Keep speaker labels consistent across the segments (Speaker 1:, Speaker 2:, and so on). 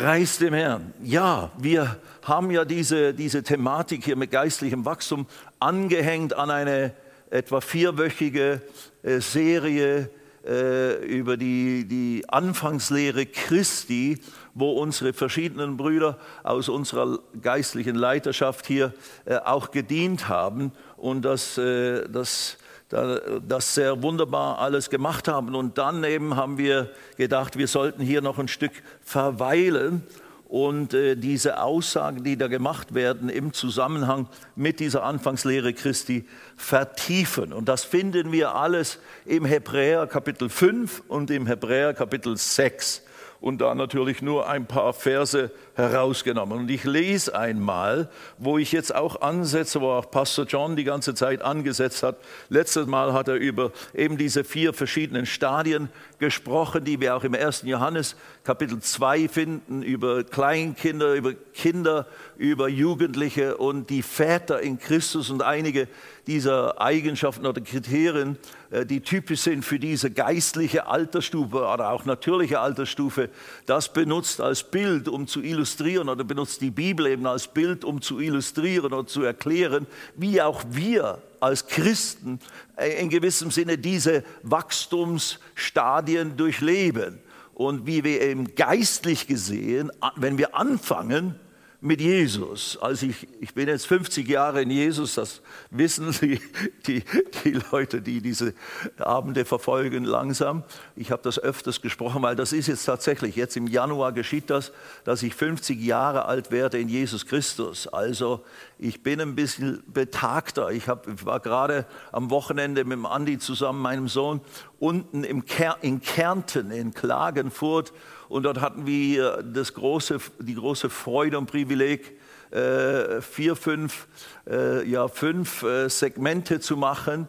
Speaker 1: Preis dem Herrn. Ja, wir haben ja diese, diese Thematik hier mit geistlichem Wachstum angehängt an eine etwa vierwöchige äh, Serie äh, über die, die Anfangslehre Christi, wo unsere verschiedenen Brüder aus unserer geistlichen Leiterschaft hier äh, auch gedient haben und das, das, das sehr wunderbar alles gemacht haben. Und dann eben haben wir gedacht, wir sollten hier noch ein Stück verweilen und äh, diese Aussagen, die da gemacht werden im Zusammenhang mit dieser Anfangslehre Christi vertiefen. Und das finden wir alles im Hebräer Kapitel 5 und im Hebräer Kapitel 6 und da natürlich nur ein paar Verse herausgenommen. Und ich lese einmal, wo ich jetzt auch ansetze, wo auch Pastor John die ganze Zeit angesetzt hat. Letztes Mal hat er über eben diese vier verschiedenen Stadien gesprochen, die wir auch im 1. Johannes Kapitel 2 finden, über Kleinkinder, über Kinder, über Jugendliche und die Väter in Christus und einige dieser Eigenschaften oder Kriterien, die typisch sind für diese geistliche Altersstufe oder auch natürliche Altersstufe, das benutzt als Bild, um zu illustrieren oder benutzt die Bibel eben als Bild, um zu illustrieren oder zu erklären, wie auch wir als Christen äh, in gewissem Sinne diese Wachstumsstadien durchleben. Und wie wir eben geistlich gesehen, wenn wir anfangen, mit Jesus. Also ich, ich bin jetzt 50 Jahre in Jesus, das wissen die, die, die Leute, die diese Abende verfolgen, langsam. Ich habe das öfters gesprochen, weil das ist jetzt tatsächlich, jetzt im Januar geschieht das, dass ich 50 Jahre alt werde in Jesus Christus. Also ich bin ein bisschen betagter. Ich, hab, ich war gerade am Wochenende mit dem Andi zusammen, meinem Sohn, unten im Ker in Kärnten, in Klagenfurt und dort hatten wir das große, die große Freude und Privileg, äh, vier, fünf, äh, ja, fünf äh, Segmente zu machen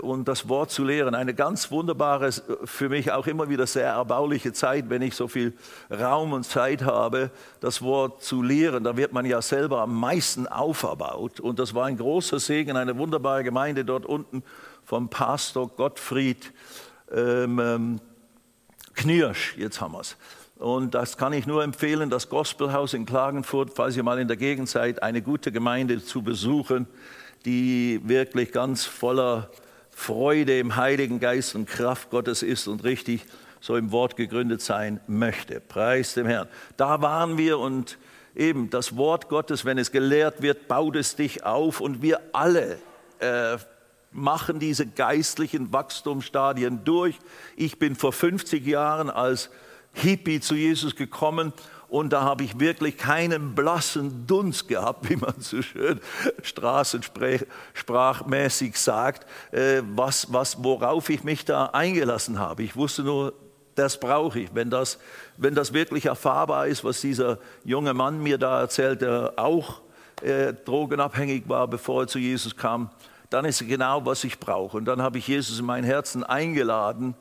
Speaker 1: und das Wort zu lehren. Eine ganz wunderbare, für mich auch immer wieder sehr erbauliche Zeit, wenn ich so viel Raum und Zeit habe, das Wort zu lehren. Da wird man ja selber am meisten auferbaut. Und das war ein großer Segen, eine wunderbare Gemeinde dort unten vom Pastor Gottfried. Ähm, ähm Knirsch, jetzt haben wir es. Und das kann ich nur empfehlen, das Gospelhaus in Klagenfurt, falls ihr mal in der Gegend seid, eine gute Gemeinde zu besuchen, die wirklich ganz voller Freude im Heiligen Geist und Kraft Gottes ist und richtig so im Wort gegründet sein möchte. Preis dem Herrn. Da waren wir und eben das Wort Gottes, wenn es gelehrt wird, baut es dich auf und wir alle äh, machen diese geistlichen Wachstumsstadien durch. Ich bin vor 50 Jahren als Hippie zu Jesus gekommen und da habe ich wirklich keinen blassen Dunst gehabt, wie man so schön straßensprachmäßig sagt, äh, was, was, worauf ich mich da eingelassen habe. Ich wusste nur, das brauche ich. Wenn das, wenn das wirklich erfahrbar ist, was dieser junge Mann mir da erzählt, der auch äh, drogenabhängig war, bevor er zu Jesus kam, dann ist genau, was ich brauche. Und dann habe ich Jesus in mein Herzen eingeladen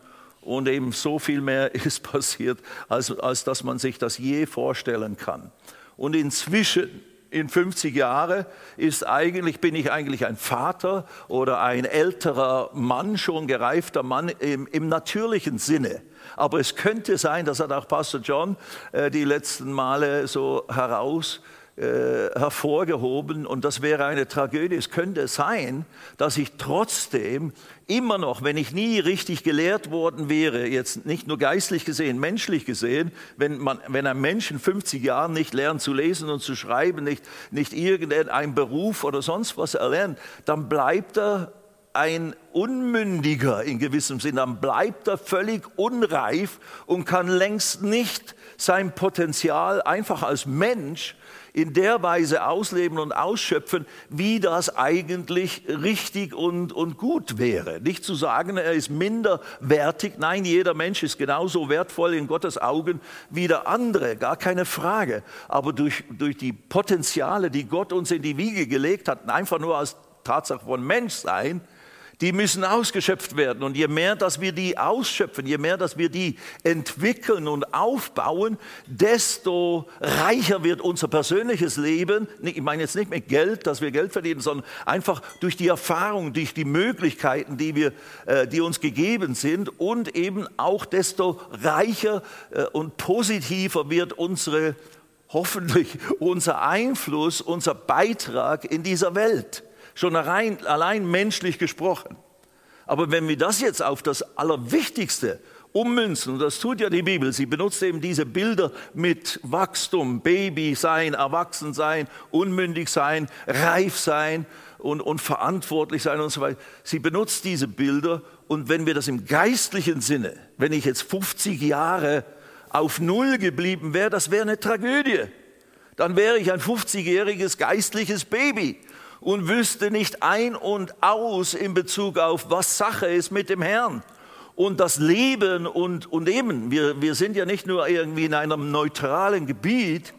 Speaker 1: und eben so viel mehr ist passiert, als, als dass man sich das je vorstellen kann. Und inzwischen, in 50 Jahren, ist eigentlich, bin ich eigentlich ein Vater oder ein älterer Mann, schon gereifter Mann im, im natürlichen Sinne. Aber es könnte sein, das hat auch Pastor John äh, die letzten Male so heraus äh, hervorgehoben und das wäre eine Tragödie. Es könnte sein, dass ich trotzdem immer noch, wenn ich nie richtig gelehrt worden wäre, jetzt nicht nur geistlich gesehen, menschlich gesehen, wenn, man, wenn ein Mensch in 50 Jahren nicht lernt zu lesen und zu schreiben, nicht, nicht irgendeinen Beruf oder sonst was erlernt, dann bleibt er ein Unmündiger in gewissem Sinne, dann bleibt er völlig unreif und kann längst nicht sein Potenzial einfach als Mensch in der Weise ausleben und ausschöpfen, wie das eigentlich richtig und, und gut wäre. Nicht zu sagen, er ist minderwertig. Nein, jeder Mensch ist genauso wertvoll in Gottes Augen wie der andere, gar keine Frage. Aber durch, durch die Potenziale, die Gott uns in die Wiege gelegt hat, einfach nur als Tatsache von Menschsein, die müssen ausgeschöpft werden. Und je mehr, dass wir die ausschöpfen, je mehr, dass wir die entwickeln und aufbauen, desto reicher wird unser persönliches Leben. Ich meine jetzt nicht mit Geld, dass wir Geld verdienen, sondern einfach durch die Erfahrung, durch die Möglichkeiten, die, wir, äh, die uns gegeben sind. Und eben auch desto reicher äh, und positiver wird unsere hoffentlich unser Einfluss, unser Beitrag in dieser Welt. Schon allein, allein menschlich gesprochen. Aber wenn wir das jetzt auf das Allerwichtigste ummünzen, und das tut ja die Bibel, sie benutzt eben diese Bilder mit Wachstum, Baby sein, erwachsen sein, unmündig sein, reif sein und, und verantwortlich sein und so weiter. Sie benutzt diese Bilder und wenn wir das im geistlichen Sinne, wenn ich jetzt 50 Jahre auf Null geblieben wäre, das wäre eine Tragödie. Dann wäre ich ein 50-jähriges geistliches Baby und wüsste nicht ein und aus in Bezug auf, was Sache ist mit dem Herrn. Und das Leben und, und eben, wir, wir sind ja nicht nur irgendwie in einem neutralen Gebiet,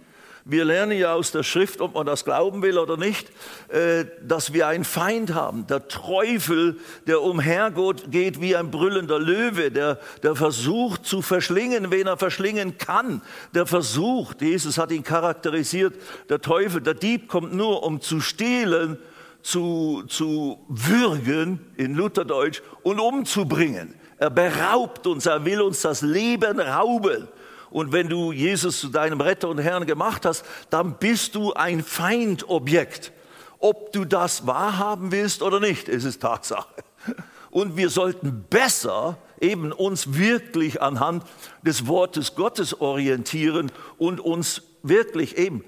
Speaker 1: wir lernen ja aus der Schrift, ob man das glauben will oder nicht, äh, dass wir einen Feind haben. Der Teufel, der umhergeht wie ein brüllender Löwe, der, der versucht zu verschlingen, wen er verschlingen kann. Der versucht, Jesus hat ihn charakterisiert, der Teufel, der Dieb kommt nur, um zu stehlen, zu, zu würgen, in Lutherdeutsch, und umzubringen. Er beraubt uns, er will uns das Leben rauben. Und wenn du Jesus zu deinem Retter und Herrn gemacht hast, dann bist du ein Feindobjekt. Ob du das wahrhaben willst oder nicht, ist es Tatsache. Und wir sollten besser eben uns wirklich anhand des Wortes Gottes orientieren und uns wirklich eben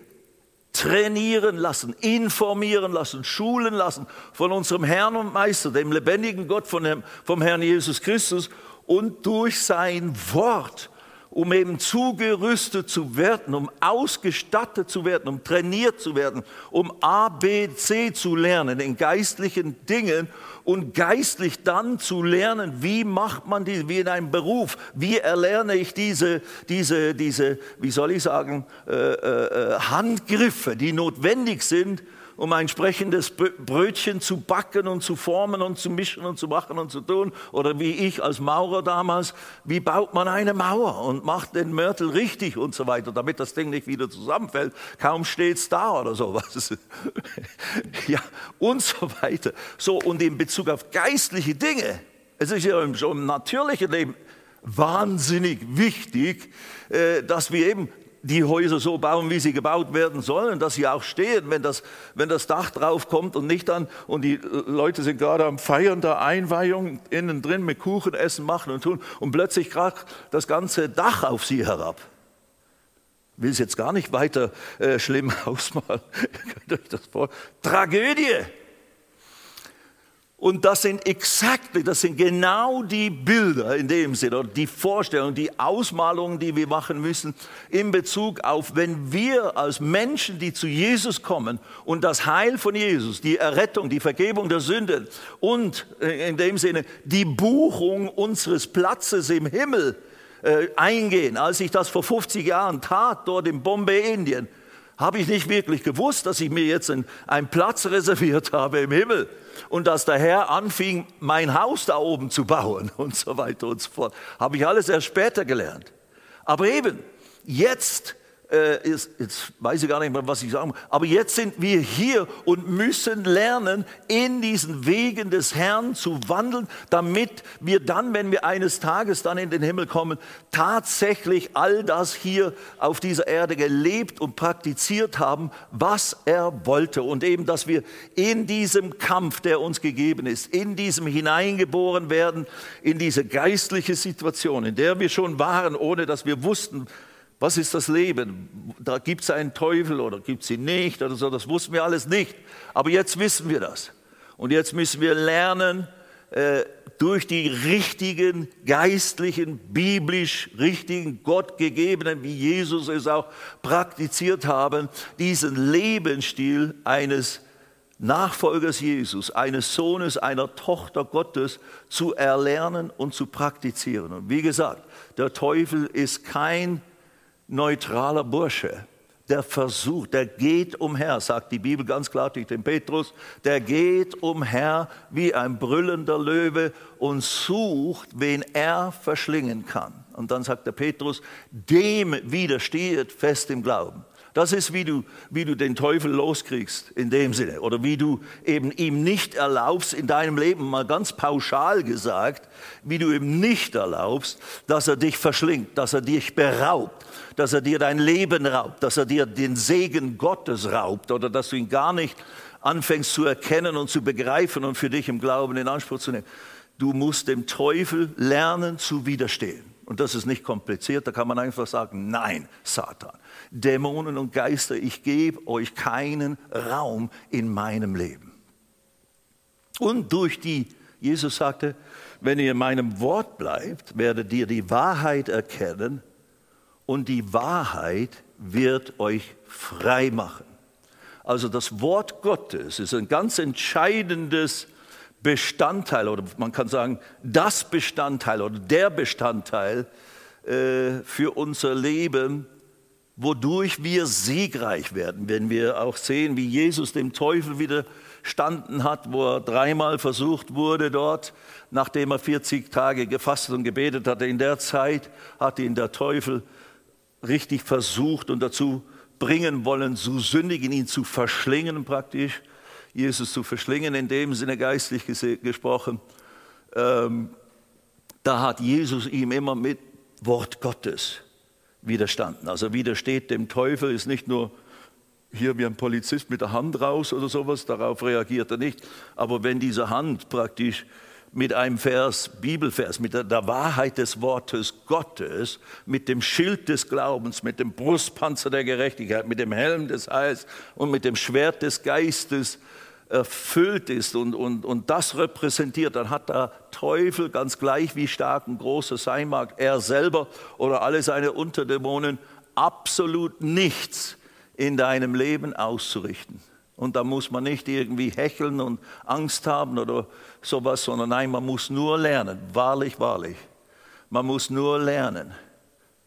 Speaker 1: trainieren lassen, informieren lassen, schulen lassen von unserem Herrn und Meister, dem lebendigen Gott, von dem, vom Herrn Jesus Christus und durch sein Wort um eben zugerüstet zu werden, um ausgestattet zu werden, um trainiert zu werden, um A, B, C zu lernen in geistlichen Dingen und geistlich dann zu lernen, wie macht man die, wie in einem Beruf, wie erlerne ich diese, diese, diese wie soll ich sagen, äh, äh, äh Handgriffe, die notwendig sind, um ein entsprechendes Brötchen zu backen und zu formen und zu mischen und zu machen und zu tun. Oder wie ich als Maurer damals, wie baut man eine Mauer und macht den Mörtel richtig und so weiter, damit das Ding nicht wieder zusammenfällt. Kaum steht es da oder sowas. ja, und so weiter. So, und in Bezug auf geistliche Dinge, es ist ja schon im natürlichen Leben wahnsinnig wichtig, äh, dass wir eben die Häuser so bauen, wie sie gebaut werden sollen, dass sie auch stehen, wenn das, wenn das Dach drauf kommt und nicht dann, und die Leute sind gerade am Feiern der Einweihung, innen drin mit Kuchen essen, machen und tun, und plötzlich kracht das ganze Dach auf sie herab. Will es jetzt gar nicht weiter äh, schlimm ausmalen. Ihr könnt euch das vor. Tragödie. Und das sind exakt, das sind genau die Bilder in dem Sinne, die Vorstellungen, die Ausmalungen, die wir machen müssen in Bezug auf, wenn wir als Menschen, die zu Jesus kommen und das Heil von Jesus, die Errettung, die Vergebung der Sünden und äh, in dem Sinne die Buchung unseres Platzes im Himmel äh, eingehen. Als ich das vor 50 Jahren tat, dort in Bombay, Indien, habe ich nicht wirklich gewusst, dass ich mir jetzt einen Platz reserviert habe im Himmel und dass der Herr anfing, mein Haus da oben zu bauen und so weiter und so fort. Habe ich alles erst später gelernt. Aber eben, jetzt äh, ist, jetzt weiß ich gar nicht mehr, was ich sagen muss, aber jetzt sind wir hier und müssen lernen, in diesen Wegen des Herrn zu wandeln, damit wir dann, wenn wir eines Tages dann in den Himmel kommen, tatsächlich all das hier auf dieser Erde gelebt und praktiziert haben, was er wollte. Und eben, dass wir in diesem Kampf, der uns gegeben ist, in diesem hineingeboren werden, in diese geistliche Situation, in der wir schon waren, ohne dass wir wussten, was ist das Leben? Da gibt es einen Teufel oder gibt es ihn nicht oder so, das wussten wir alles nicht. Aber jetzt wissen wir das. Und jetzt müssen wir lernen, äh, durch die richtigen, geistlichen, biblisch richtigen, gottgegebenen, wie Jesus es auch praktiziert haben, diesen Lebensstil eines Nachfolgers Jesus, eines Sohnes, einer Tochter Gottes zu erlernen und zu praktizieren. Und wie gesagt, der Teufel ist kein neutraler Bursche. der versucht, der geht umher, sagt die Bibel ganz klar durch den Petrus, der geht umher wie ein brüllender Löwe und sucht, wen er verschlingen kann. Und dann sagt der Petrus, dem widersteht fest im Glauben. Das ist, wie du, wie du den Teufel loskriegst, in dem Sinne. Oder wie du eben ihm nicht erlaubst, in deinem Leben, mal ganz pauschal gesagt, wie du ihm nicht erlaubst, dass er dich verschlingt, dass er dich beraubt, dass er dir dein Leben raubt, dass er dir den Segen Gottes raubt oder dass du ihn gar nicht anfängst zu erkennen und zu begreifen und für dich im Glauben in Anspruch zu nehmen. Du musst dem Teufel lernen zu widerstehen. Und das ist nicht kompliziert, da kann man einfach sagen, nein, Satan. Dämonen und Geister, ich gebe euch keinen Raum in meinem Leben. Und durch die, Jesus sagte, wenn ihr in meinem Wort bleibt, werdet ihr die Wahrheit erkennen und die Wahrheit wird euch frei machen. Also das Wort Gottes ist ein ganz entscheidendes Bestandteil oder man kann sagen das Bestandteil oder der Bestandteil äh, für unser Leben wodurch wir siegreich werden, wenn wir auch sehen, wie Jesus dem Teufel widerstanden hat, wo er dreimal versucht wurde dort, nachdem er 40 Tage gefastet und gebetet hatte. In der Zeit hat ihn der Teufel richtig versucht und dazu bringen wollen, zu sündigen, ihn zu verschlingen praktisch, Jesus zu verschlingen, in dem Sinne geistlich gesprochen. Ähm, da hat Jesus ihm immer mit Wort Gottes widerstanden. Also widersteht dem Teufel ist nicht nur hier wie ein Polizist mit der Hand raus oder sowas, darauf reagiert er nicht. Aber wenn diese Hand praktisch mit einem Vers, Bibelvers, mit der, der, Wahrheit des Wortes Gottes, mit dem Schild des Glaubens, mit dem Brustpanzer der Gerechtigkeit, mit dem Helm des Heils und mit dem Schwert des Geistes erfüllt ist und, und, und das repräsentiert, dann hat der Teufel, ganz gleich wie stark und groß er sein mag, er selber oder alle seine Unterdämonen, absolut nichts in deinem Leben auszurichten. Und da muss man nicht irgendwie hecheln und Angst haben oder sowas, sondern nein, man muss nur lernen, wahrlich, wahrlich. Man muss nur lernen.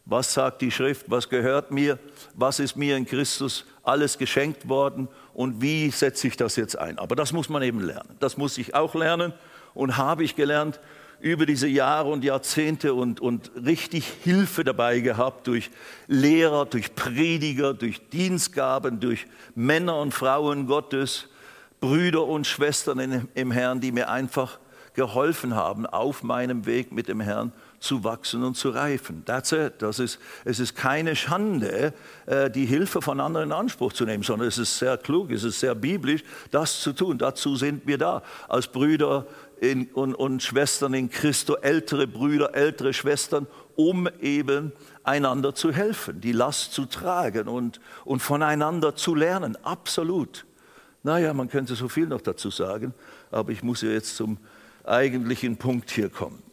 Speaker 1: Was sagt die Schrift? Was gehört mir? Was ist mir in Christus alles geschenkt worden? und wie setze ich das jetzt ein. Aber das muss man eben lernen. Das muss ich auch lernen und habe ich gelernt über diese Jahre und Jahrzehnte und, und richtig Hilfe dabei gehabt durch Lehrer, durch Prediger, durch Dienstgaben, durch Männer und Frauen Gottes, Brüder und Schwestern im Herrn, die mir einfach geholfen haben auf meinem Weg mit dem Herrn zu wachsen und zu reifen. That's it. Das ist, es ist keine Schande, äh, die Hilfe von anderen in Anspruch zu nehmen, sondern es ist sehr klug, es ist sehr biblisch, das zu tun. Dazu sind wir da, als Brüder in, und, und Schwestern in Christo, ältere Brüder, ältere Schwestern, um eben einander zu helfen, die Last zu tragen und, und voneinander zu lernen. Absolut. Naja, man könnte so viel noch dazu sagen, aber ich muss ja jetzt zum eigentlichen Punkt hier kommen.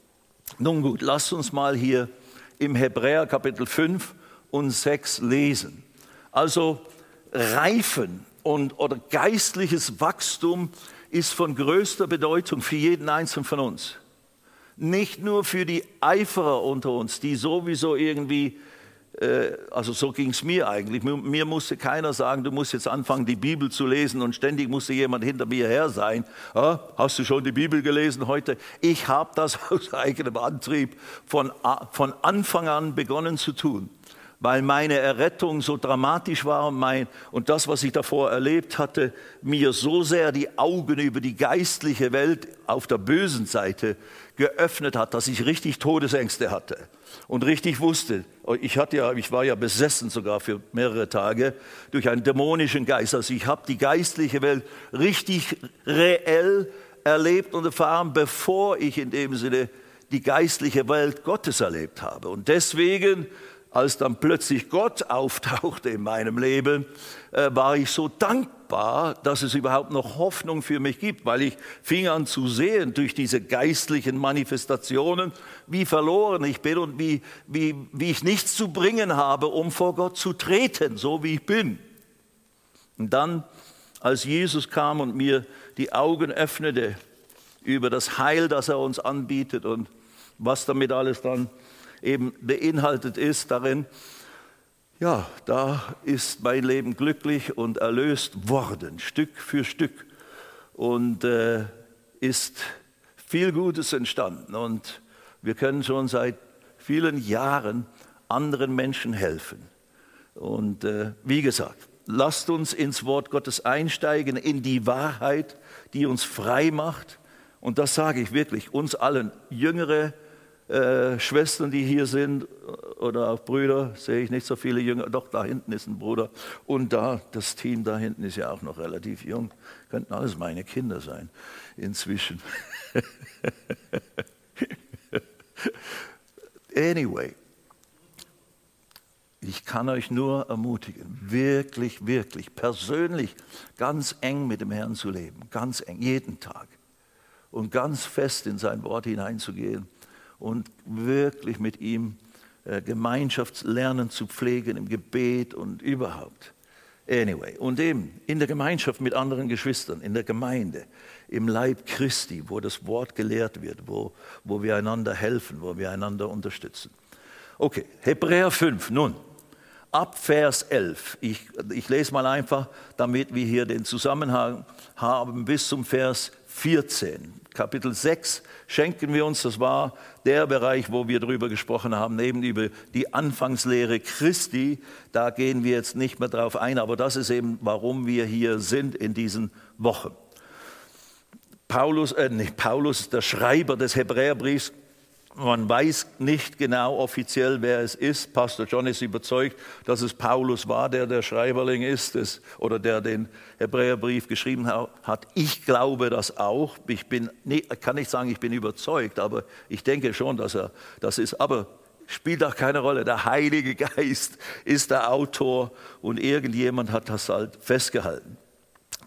Speaker 1: Nun gut, lasst uns mal hier im Hebräer Kapitel 5 und 6 lesen. Also Reifen und, oder geistliches Wachstum ist von größter Bedeutung für jeden Einzelnen von uns. Nicht nur für die Eiferer unter uns, die sowieso irgendwie also so ging es mir eigentlich. Mir musste keiner sagen, du musst jetzt anfangen, die Bibel zu lesen und ständig musste jemand hinter mir her sein. Ah, hast du schon die Bibel gelesen heute? Ich habe das aus eigenem Antrieb von, von Anfang an begonnen zu tun weil meine Errettung so dramatisch war und, mein, und das, was ich davor erlebt hatte, mir so sehr die Augen über die geistliche Welt auf der bösen Seite geöffnet hat, dass ich richtig Todesängste hatte und richtig wusste, ich, hatte ja, ich war ja besessen sogar für mehrere Tage durch einen dämonischen Geist. Also ich habe die geistliche Welt richtig reell erlebt und erfahren, bevor ich in dem Sinne die geistliche Welt Gottes erlebt habe. Und deswegen als dann plötzlich Gott auftauchte in meinem Leben, äh, war ich so dankbar, dass es überhaupt noch Hoffnung für mich gibt, weil ich fing an zu sehen durch diese geistlichen Manifestationen, wie verloren ich bin und wie, wie, wie ich nichts zu bringen habe, um vor Gott zu treten, so wie ich bin. Und dann, als Jesus kam und mir die Augen öffnete über das Heil, das er uns anbietet und was damit alles dann eben beinhaltet ist darin, Ja, da ist mein Leben glücklich und erlöst worden, Stück für Stück. Und äh, ist viel Gutes entstanden. Und wir können schon seit vielen Jahren anderen Menschen helfen. Und äh, wie gesagt, lasst uns ins Wort Gottes einsteigen, in die Wahrheit, die uns frei macht. Und das sage ich wirklich uns allen, jüngere äh, Schwestern, die hier sind, oder auch Brüder, sehe ich nicht so viele Jünger, doch da hinten ist ein Bruder. Und da, das Team da hinten ist ja auch noch relativ jung, könnten alles meine Kinder sein inzwischen. anyway, ich kann euch nur ermutigen, wirklich, wirklich persönlich ganz eng mit dem Herrn zu leben, ganz eng, jeden Tag. Und ganz fest in sein Wort hineinzugehen und wirklich mit ihm äh, Gemeinschaftslernen zu pflegen im Gebet und überhaupt. Anyway, und eben in der Gemeinschaft mit anderen Geschwistern, in der Gemeinde, im Leib Christi, wo das Wort gelehrt wird, wo, wo wir einander helfen, wo wir einander unterstützen. Okay, Hebräer 5, nun, ab Vers 11. Ich, ich lese mal einfach, damit wir hier den Zusammenhang haben, bis zum Vers 14. Kapitel 6 schenken wir uns, das war der Bereich, wo wir darüber gesprochen haben, neben über die Anfangslehre Christi. Da gehen wir jetzt nicht mehr drauf ein, aber das ist eben, warum wir hier sind in diesen Wochen. Paulus, äh, nicht Paulus, der Schreiber des Hebräerbriefs, man weiß nicht genau offiziell, wer es ist. Pastor John ist überzeugt, dass es Paulus war, der der Schreiberling ist des, oder der den Hebräerbrief geschrieben hat. Ich glaube das auch. Ich bin, nee, kann nicht sagen, ich bin überzeugt, aber ich denke schon, dass er das ist. Aber spielt auch keine Rolle. Der Heilige Geist ist der Autor und irgendjemand hat das halt festgehalten.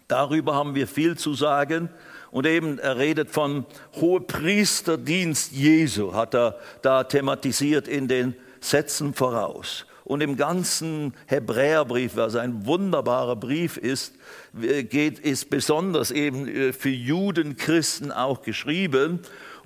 Speaker 1: Darüber haben wir viel zu sagen. Und eben, er redet von Hohepriesterdienst Jesu, hat er da thematisiert in den Sätzen voraus. Und im ganzen Hebräerbrief, was ein wunderbarer Brief ist, geht, ist besonders eben äh, für Juden, Christen auch geschrieben.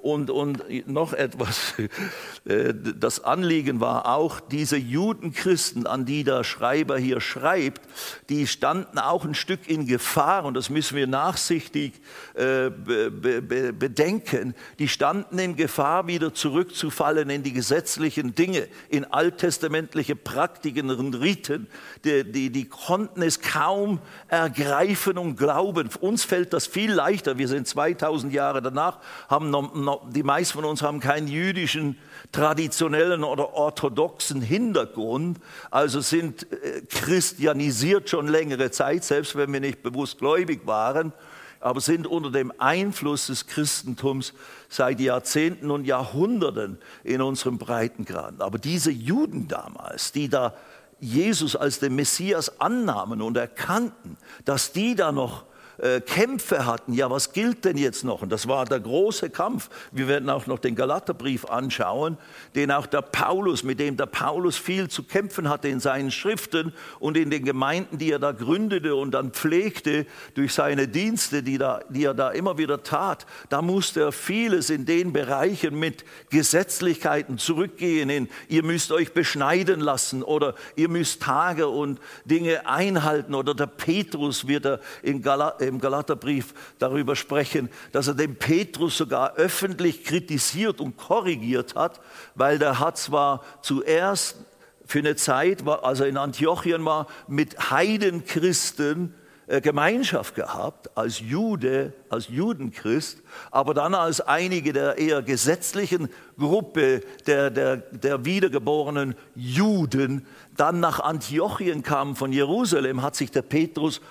Speaker 1: Und, und noch etwas, äh, das Anliegen war auch, diese Judenchristen, an die der Schreiber hier schreibt, die standen auch ein Stück in Gefahr, und das müssen wir nachsichtig äh, bedenken, die standen in Gefahr, wieder zurückzufallen in die gesetzlichen Dinge, in alttestamentliche Praktiken und Riten. Die, die, die konnten es kaum ergreifen und glauben. Uns fällt das viel leichter. Wir sind 2000 Jahre danach, haben noch, noch die meisten von uns haben keinen jüdischen, traditionellen oder orthodoxen Hintergrund, also sind äh, christianisiert schon längere Zeit, selbst wenn wir nicht bewusst gläubig waren, aber sind unter dem Einfluss des Christentums seit Jahrzehnten und Jahrhunderten in unserem Breitengraden. Aber diese Juden damals, die da Jesus als den Messias annahmen und erkannten, dass die da noch äh, Kämpfe hatten. Ja, was gilt denn jetzt noch? Und das war der große Kampf. Wir werden auch noch den Galaterbrief anschauen, den auch der Paulus, mit dem der Paulus viel zu kämpfen hatte in seinen Schriften und in den Gemeinden, die er da gründete und dann pflegte durch seine Dienste, die, da, die er da immer wieder tat. Da musste er vieles in den Bereichen mit Gesetzlichkeiten zurückgehen in, ihr müsst euch beschneiden lassen oder ihr müsst Tage und Dinge einhalten oder der Petrus wird er in Galater im Galaterbrief darüber sprechen, dass er den Petrus sogar öffentlich kritisiert und korrigiert hat, weil der hat zwar zuerst für eine Zeit, als er in Antiochien war, mit Heidenchristen äh, Gemeinschaft gehabt, als Jude, als Judenchrist, aber dann als einige der eher gesetzlichen Gruppe der, der, der wiedergeborenen Juden dann nach Antiochien kamen von Jerusalem, hat sich der Petrus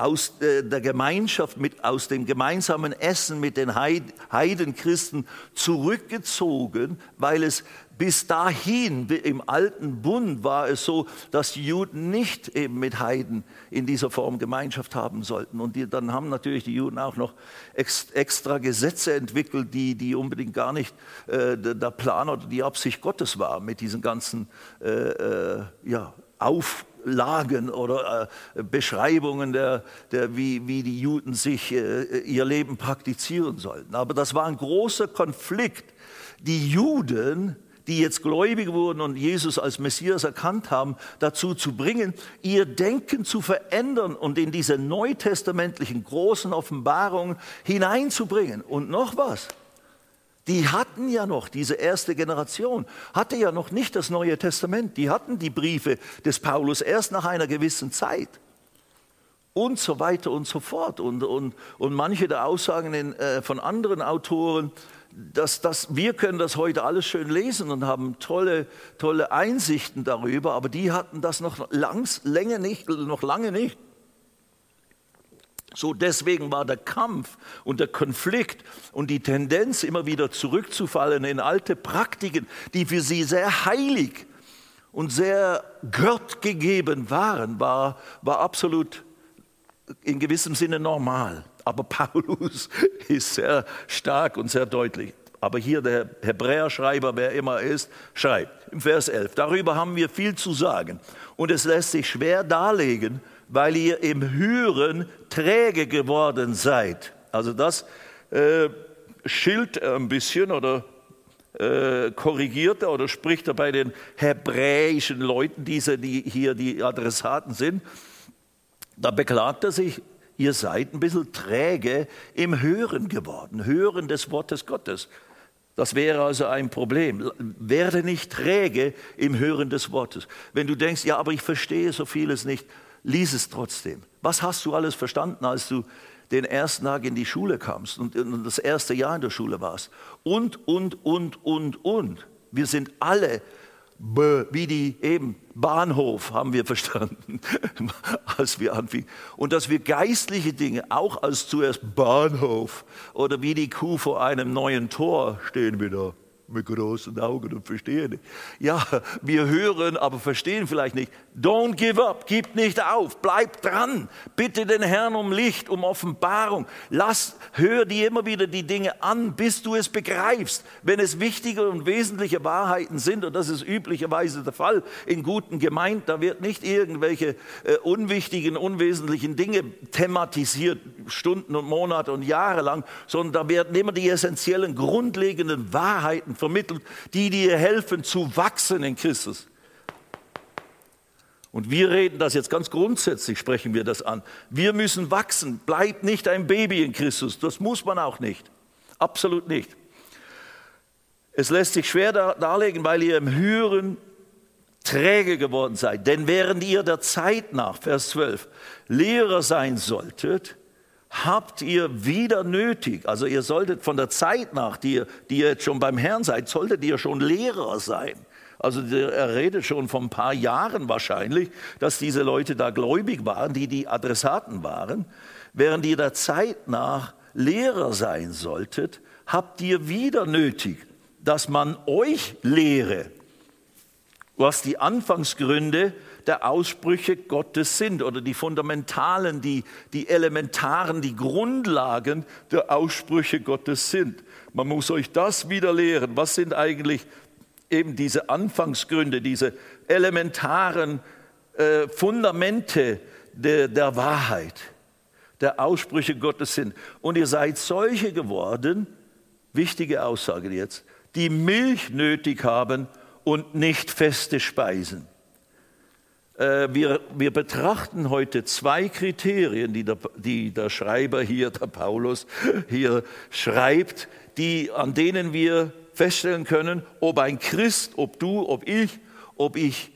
Speaker 1: aus äh, der Gemeinschaft, mit, aus dem gemeinsamen Essen mit den Heidenchristen zurückgezogen, weil es bis dahin im alten Bund war es so, dass die Juden nicht eben mit Heiden in dieser Form Gemeinschaft haben sollten. Und die, dann haben natürlich die Juden auch noch extra Gesetze entwickelt, die, die unbedingt gar nicht äh, der Plan oder die Absicht Gottes war mit diesen ganzen äh, äh, ja, Auf Lagen oder äh, Beschreibungen, der, der, wie, wie die Juden sich äh, ihr Leben praktizieren sollten. Aber das war ein großer Konflikt. Die Juden, die jetzt gläubig wurden und Jesus als Messias erkannt haben, dazu zu bringen, ihr Denken zu verändern und in diese neutestamentlichen großen Offenbarungen hineinzubringen. Und noch was, die hatten ja noch, diese erste Generation, hatte ja noch nicht das Neue Testament. Die hatten die Briefe des Paulus erst nach einer gewissen Zeit. Und so weiter und so fort. Und, und, und manche der Aussagen in, äh, von anderen Autoren, dass, dass wir können das heute alles schön lesen und haben tolle, tolle Einsichten darüber, aber die hatten das noch langs, lange nicht, noch lange nicht. So deswegen war der Kampf und der Konflikt und die Tendenz immer wieder zurückzufallen in alte Praktiken, die für sie sehr heilig und sehr gottgegeben waren, war, war absolut in gewissem Sinne normal. Aber Paulus ist sehr stark und sehr deutlich. Aber hier der Hebräerschreiber, wer immer ist, schreibt im Vers 11, darüber haben wir viel zu sagen. Und es lässt sich schwer darlegen, weil ihr im Hören träge geworden seid. Also das äh, schilt ein bisschen oder äh, korrigiert er oder spricht er bei den hebräischen Leuten, diese, die hier die Adressaten sind. Da beklagt er sich, ihr seid ein bisschen träge im Hören geworden, Hören des Wortes Gottes. Das wäre also ein Problem. Werde nicht träge im Hören des Wortes. Wenn du denkst, ja, aber ich verstehe so vieles nicht, lies es trotzdem. Was hast du alles verstanden, als du den ersten Tag in die Schule kamst und das erste Jahr in der Schule warst? Und, und, und, und, und. Wir sind alle wie die eben Bahnhof haben wir verstanden, als wir anfingen. Und dass wir geistliche Dinge auch als zuerst Bahnhof oder wie die Kuh vor einem neuen Tor stehen wir da mit großen Augen und verstehen nicht. Ja, wir hören, aber verstehen vielleicht nicht. Don't give up, gib nicht auf, bleib dran. Bitte den Herrn um Licht, um Offenbarung. Lass, hör dir immer wieder die Dinge an, bis du es begreifst. Wenn es wichtige und wesentliche Wahrheiten sind, und das ist üblicherweise der Fall in guten Gemeinden, da wird nicht irgendwelche äh, unwichtigen, unwesentlichen Dinge thematisiert, Stunden und Monate und Jahre lang, sondern da werden immer die essentiellen, grundlegenden Wahrheiten vermittelt, die dir helfen zu wachsen in Christus. Und wir reden das jetzt ganz grundsätzlich, sprechen wir das an. Wir müssen wachsen. Bleib nicht ein Baby in Christus. Das muss man auch nicht. Absolut nicht. Es lässt sich schwer darlegen, weil ihr im Hören träge geworden seid. Denn während ihr der Zeit nach, Vers 12, Lehrer sein solltet, habt ihr wieder nötig, also ihr solltet von der Zeit nach, die ihr, die ihr jetzt schon beim Herrn seid, solltet ihr schon Lehrer sein. Also er redet schon von ein paar Jahren wahrscheinlich, dass diese Leute da gläubig waren, die die Adressaten waren. Während ihr der Zeit nach Lehrer sein solltet, habt ihr wieder nötig, dass man euch lehre, was die Anfangsgründe der Aussprüche Gottes sind oder die fundamentalen, die, die elementaren, die Grundlagen der Aussprüche Gottes sind. Man muss euch das wieder lehren. Was sind eigentlich eben diese Anfangsgründe, diese elementaren äh, Fundamente de, der Wahrheit, der Aussprüche Gottes sind? Und ihr seid solche geworden, wichtige Aussage jetzt, die Milch nötig haben und nicht feste Speisen. Äh, wir, wir betrachten heute zwei Kriterien, die der, die der Schreiber hier, der Paulus, hier schreibt, die, an denen wir feststellen können, ob ein Christ, ob du, ob ich, ob ich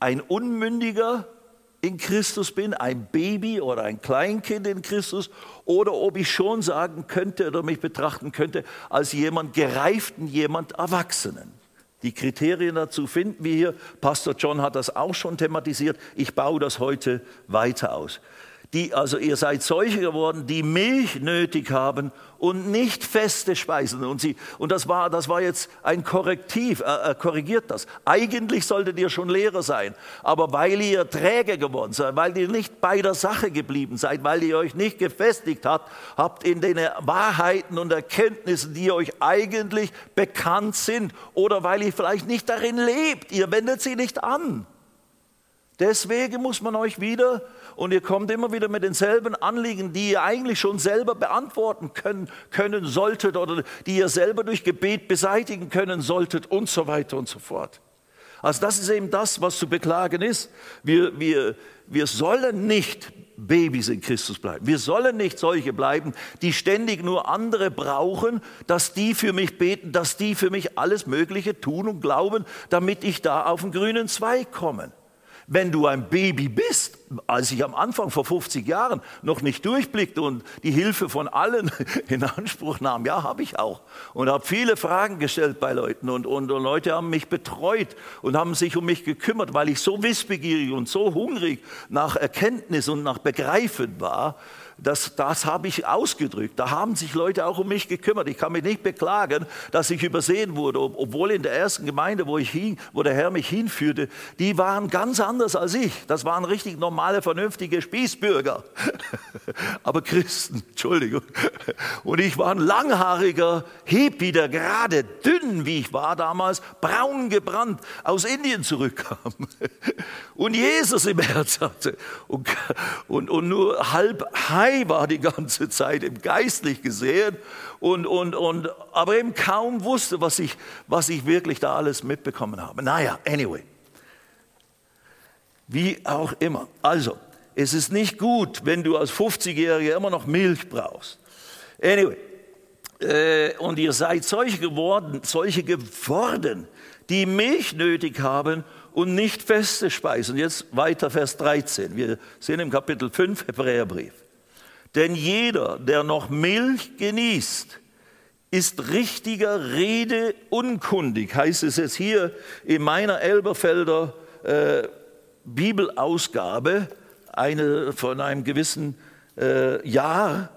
Speaker 1: ein Unmündiger in Christus bin, ein Baby oder ein Kleinkind in Christus, oder ob ich schon sagen könnte oder mich betrachten könnte als jemand gereiften, jemand Erwachsenen. Die Kriterien dazu finden wir hier. Pastor John hat das auch schon thematisiert. Ich baue das heute weiter aus die, also ihr seid solche geworden, die Milch nötig haben und nicht feste Speisen. Und, sie, und das, war, das war jetzt ein Korrektiv, äh, äh, korrigiert das. Eigentlich solltet ihr schon Lehrer sein, aber weil ihr träge geworden seid, weil ihr nicht bei der Sache geblieben seid, weil ihr euch nicht gefestigt habt, habt in den Wahrheiten und Erkenntnissen, die euch eigentlich bekannt sind, oder weil ihr vielleicht nicht darin lebt, ihr wendet sie nicht an. Deswegen muss man euch wieder, und ihr kommt immer wieder mit denselben Anliegen, die ihr eigentlich schon selber beantworten können, können solltet oder die ihr selber durch Gebet beseitigen können solltet und so weiter und so fort. Also das ist eben das, was zu beklagen ist. Wir, wir, wir sollen nicht Babys in Christus bleiben. Wir sollen nicht solche bleiben, die ständig nur andere brauchen, dass die für mich beten, dass die für mich alles Mögliche tun und glauben, damit ich da auf den grünen Zweig komme. Wenn du ein Baby bist, als ich am Anfang vor 50 Jahren noch nicht durchblickte und die Hilfe von allen in Anspruch nahm, ja, habe ich auch. Und habe viele Fragen gestellt bei Leuten und, und, und, Leute haben mich betreut und haben sich um mich gekümmert, weil ich so wissbegierig und so hungrig nach Erkenntnis und nach Begreifen war, das, das habe ich ausgedrückt. Da haben sich Leute auch um mich gekümmert. Ich kann mich nicht beklagen, dass ich übersehen wurde, obwohl in der ersten Gemeinde, wo, ich hing, wo der Herr mich hinführte, die waren ganz anders als ich. Das waren richtig normale, vernünftige Spießbürger. Aber Christen, Entschuldigung. Und ich war ein langhaariger Hippie, der gerade dünn, wie ich war damals, braun gebrannt, aus Indien zurückkam. Und Jesus im Herz hatte. Und, und, und nur halb heim High war die ganze Zeit, im geistlich gesehen, und, und, und, aber eben kaum wusste, was ich, was ich wirklich da alles mitbekommen habe. Naja, anyway. Wie auch immer. Also, es ist nicht gut, wenn du als 50-Jähriger immer noch Milch brauchst. Anyway. Äh, und ihr seid solche geworden, solche geworden, die Milch nötig haben und nicht feste Speisen. Jetzt weiter Vers 13. Wir sind im Kapitel 5 Hebräerbrief. Denn jeder, der noch Milch genießt, ist richtiger Rede unkundig, heißt es jetzt hier in meiner Elberfelder äh, Bibelausgabe, eine von einem gewissen äh, Jahr.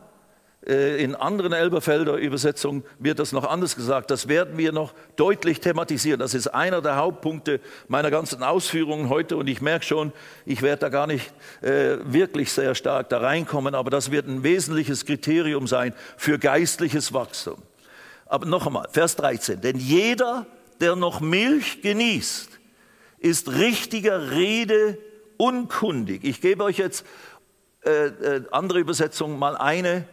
Speaker 1: Äh, in anderen Elberfelder Übersetzungen wird das noch anders gesagt. Das werden wir noch deutlich thematisieren. Das ist einer der Hauptpunkte meiner ganzen Ausführungen heute. Und ich merke schon, ich werde da gar nicht äh, wirklich sehr stark da reinkommen. Aber das wird ein wesentliches Kriterium sein für geistliches Wachstum. Aber noch einmal, Vers 13. Denn jeder, der noch Milch genießt, ist richtiger Rede unkundig. Ich gebe euch jetzt äh, äh, andere Übersetzungen mal eine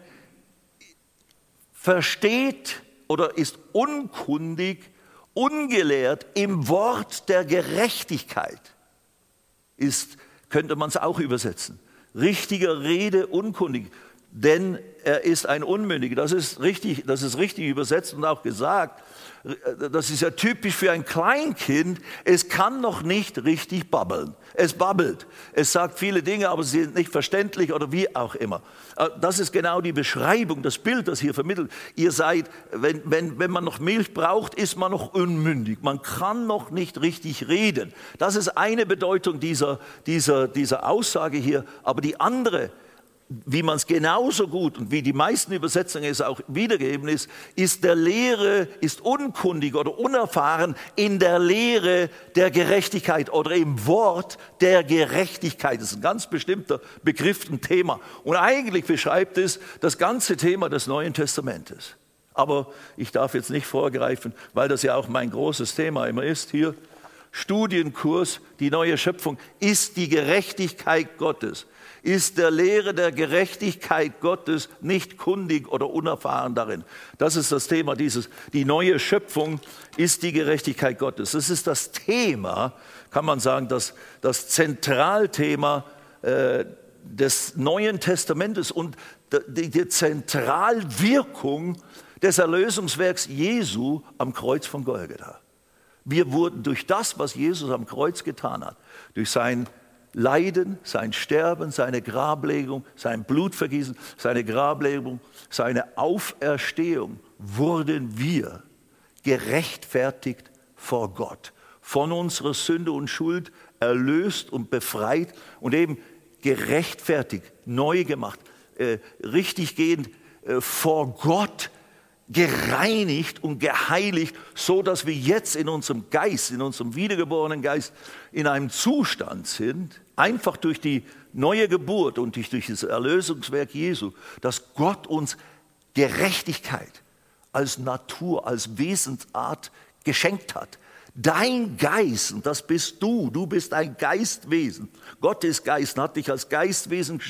Speaker 1: versteht oder ist unkundig, ungelehrt im Wort der Gerechtigkeit, ist, könnte man es auch übersetzen. Richtiger Rede unkundig, denn er ist ein Unmündiger. Das ist richtig, das ist richtig übersetzt und auch gesagt das ist ja typisch für ein Kleinkind, es kann noch nicht richtig babbeln. Es babbelt. Es sagt viele Dinge, aber sie sind nicht verständlich oder wie auch immer. Äh, das ist genau die Beschreibung, das Bild, das hier vermittelt. Ihr seid, wenn, wenn, wenn man noch Milch braucht, ist man noch unmündig. Man kann noch nicht richtig reden. Das ist eine Bedeutung dieser, dieser, dieser Aussage hier. Aber die andere wie man es genauso gut und wie die meisten Übersetzungen es auch wiedergeben ist, ist der Lehre, ist unkundig oder unerfahren in der Lehre der Gerechtigkeit oder im Wort der Gerechtigkeit. Das ist ein ganz bestimmter Begriff, ein Thema. Und eigentlich beschreibt es das ganze Thema des Neuen Testamentes. Aber ich darf jetzt nicht vorgreifen, weil das ja auch mein großes Thema immer ist hier. Studienkurs, die neue Schöpfung, ist die Gerechtigkeit Gottes ist der Lehre der Gerechtigkeit Gottes nicht kundig oder unerfahren darin. Das ist das Thema dieses. Die neue Schöpfung ist die Gerechtigkeit Gottes. Das ist das Thema, kann man sagen, das, das Zentralthema äh, des Neuen Testamentes und die, die Zentralwirkung des Erlösungswerks Jesu am Kreuz von Golgatha. Wir wurden durch das, was Jesus am Kreuz getan hat, durch sein Leiden, sein Sterben, seine Grablegung, sein Blutvergießen, seine Grablegung, seine Auferstehung wurden wir gerechtfertigt vor Gott, von unserer Sünde und Schuld erlöst und befreit und eben gerechtfertigt, neu gemacht, äh, richtiggehend äh, vor Gott gereinigt und geheiligt, so dass wir jetzt in unserem Geist, in unserem wiedergeborenen Geist, in einem Zustand sind, einfach durch die neue Geburt und durch, das Erlösungswerk Jesu, dass Gott uns Gerechtigkeit als Natur, als Wesensart geschenkt hat. Dein Geist, und das bist du, du bist ein Geistwesen. Gott ist Geist hat dich als Geistwesen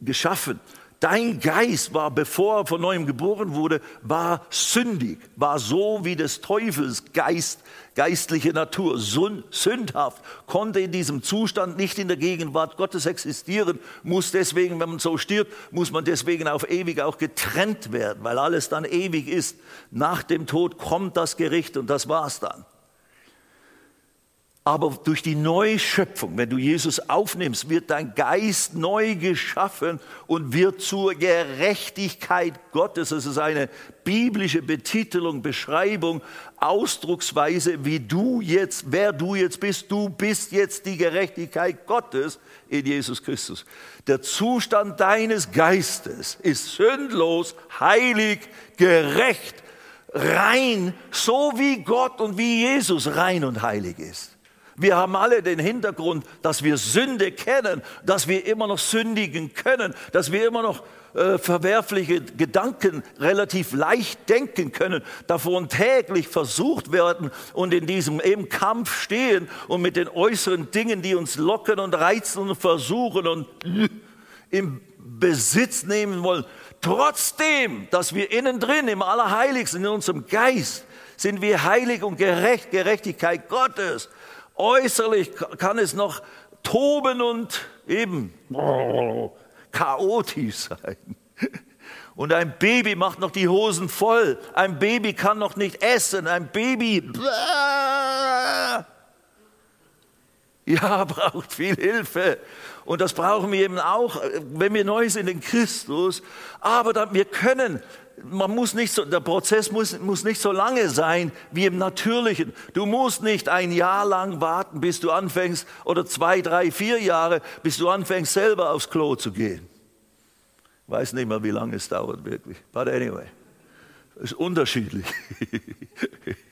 Speaker 1: geschaffen. Dein Geist war, bevor er von neuem geboren wurde, war sündig, war so wie des Teufels Geist, geistliche Natur, sündhaft, konnte in diesem Zustand nicht in der Gegenwart Gottes existieren, muss deswegen, wenn man so stirbt, muss man deswegen auf ewig auch getrennt werden, weil alles dann ewig ist. Nach dem Tod kommt das Gericht und das war's dann. Aber durch die Neuschöpfung, wenn du Jesus aufnimmst, wird dein Geist neu geschaffen und wird zur Gerechtigkeit Gottes. Das ist eine biblische Betitelung, Beschreibung, Ausdrucksweise, wie du jetzt, wer du jetzt bist. Du bist jetzt die Gerechtigkeit Gottes in Jesus Christus. Der Zustand deines Geistes ist sündlos, heilig, gerecht, rein, so wie Gott und wie Jesus rein und heilig ist. Wir haben alle den Hintergrund, dass wir Sünde kennen, dass wir immer noch sündigen können, dass wir immer noch äh, verwerfliche Gedanken relativ leicht denken können, davon täglich versucht werden und in diesem eben Kampf stehen und mit den äußeren Dingen, die uns locken und reizen und versuchen und im Besitz nehmen wollen. Trotzdem, dass wir innen drin im Allerheiligsten, in unserem Geist, sind wir heilig und gerecht, Gerechtigkeit Gottes. Äußerlich kann es noch toben und eben chaotisch sein. Und ein Baby macht noch die Hosen voll. Ein Baby kann noch nicht essen. Ein Baby ja, braucht viel Hilfe. Und das brauchen wir eben auch, wenn wir neu sind in Christus. Aber wir können man muss nicht so, der Prozess muss, muss nicht so lange sein wie im Natürlichen. Du musst nicht ein Jahr lang warten, bis du anfängst, oder zwei, drei, vier Jahre, bis du anfängst, selber aufs Klo zu gehen. Ich weiß nicht mehr, wie lange es dauert wirklich. But anyway, es ist unterschiedlich.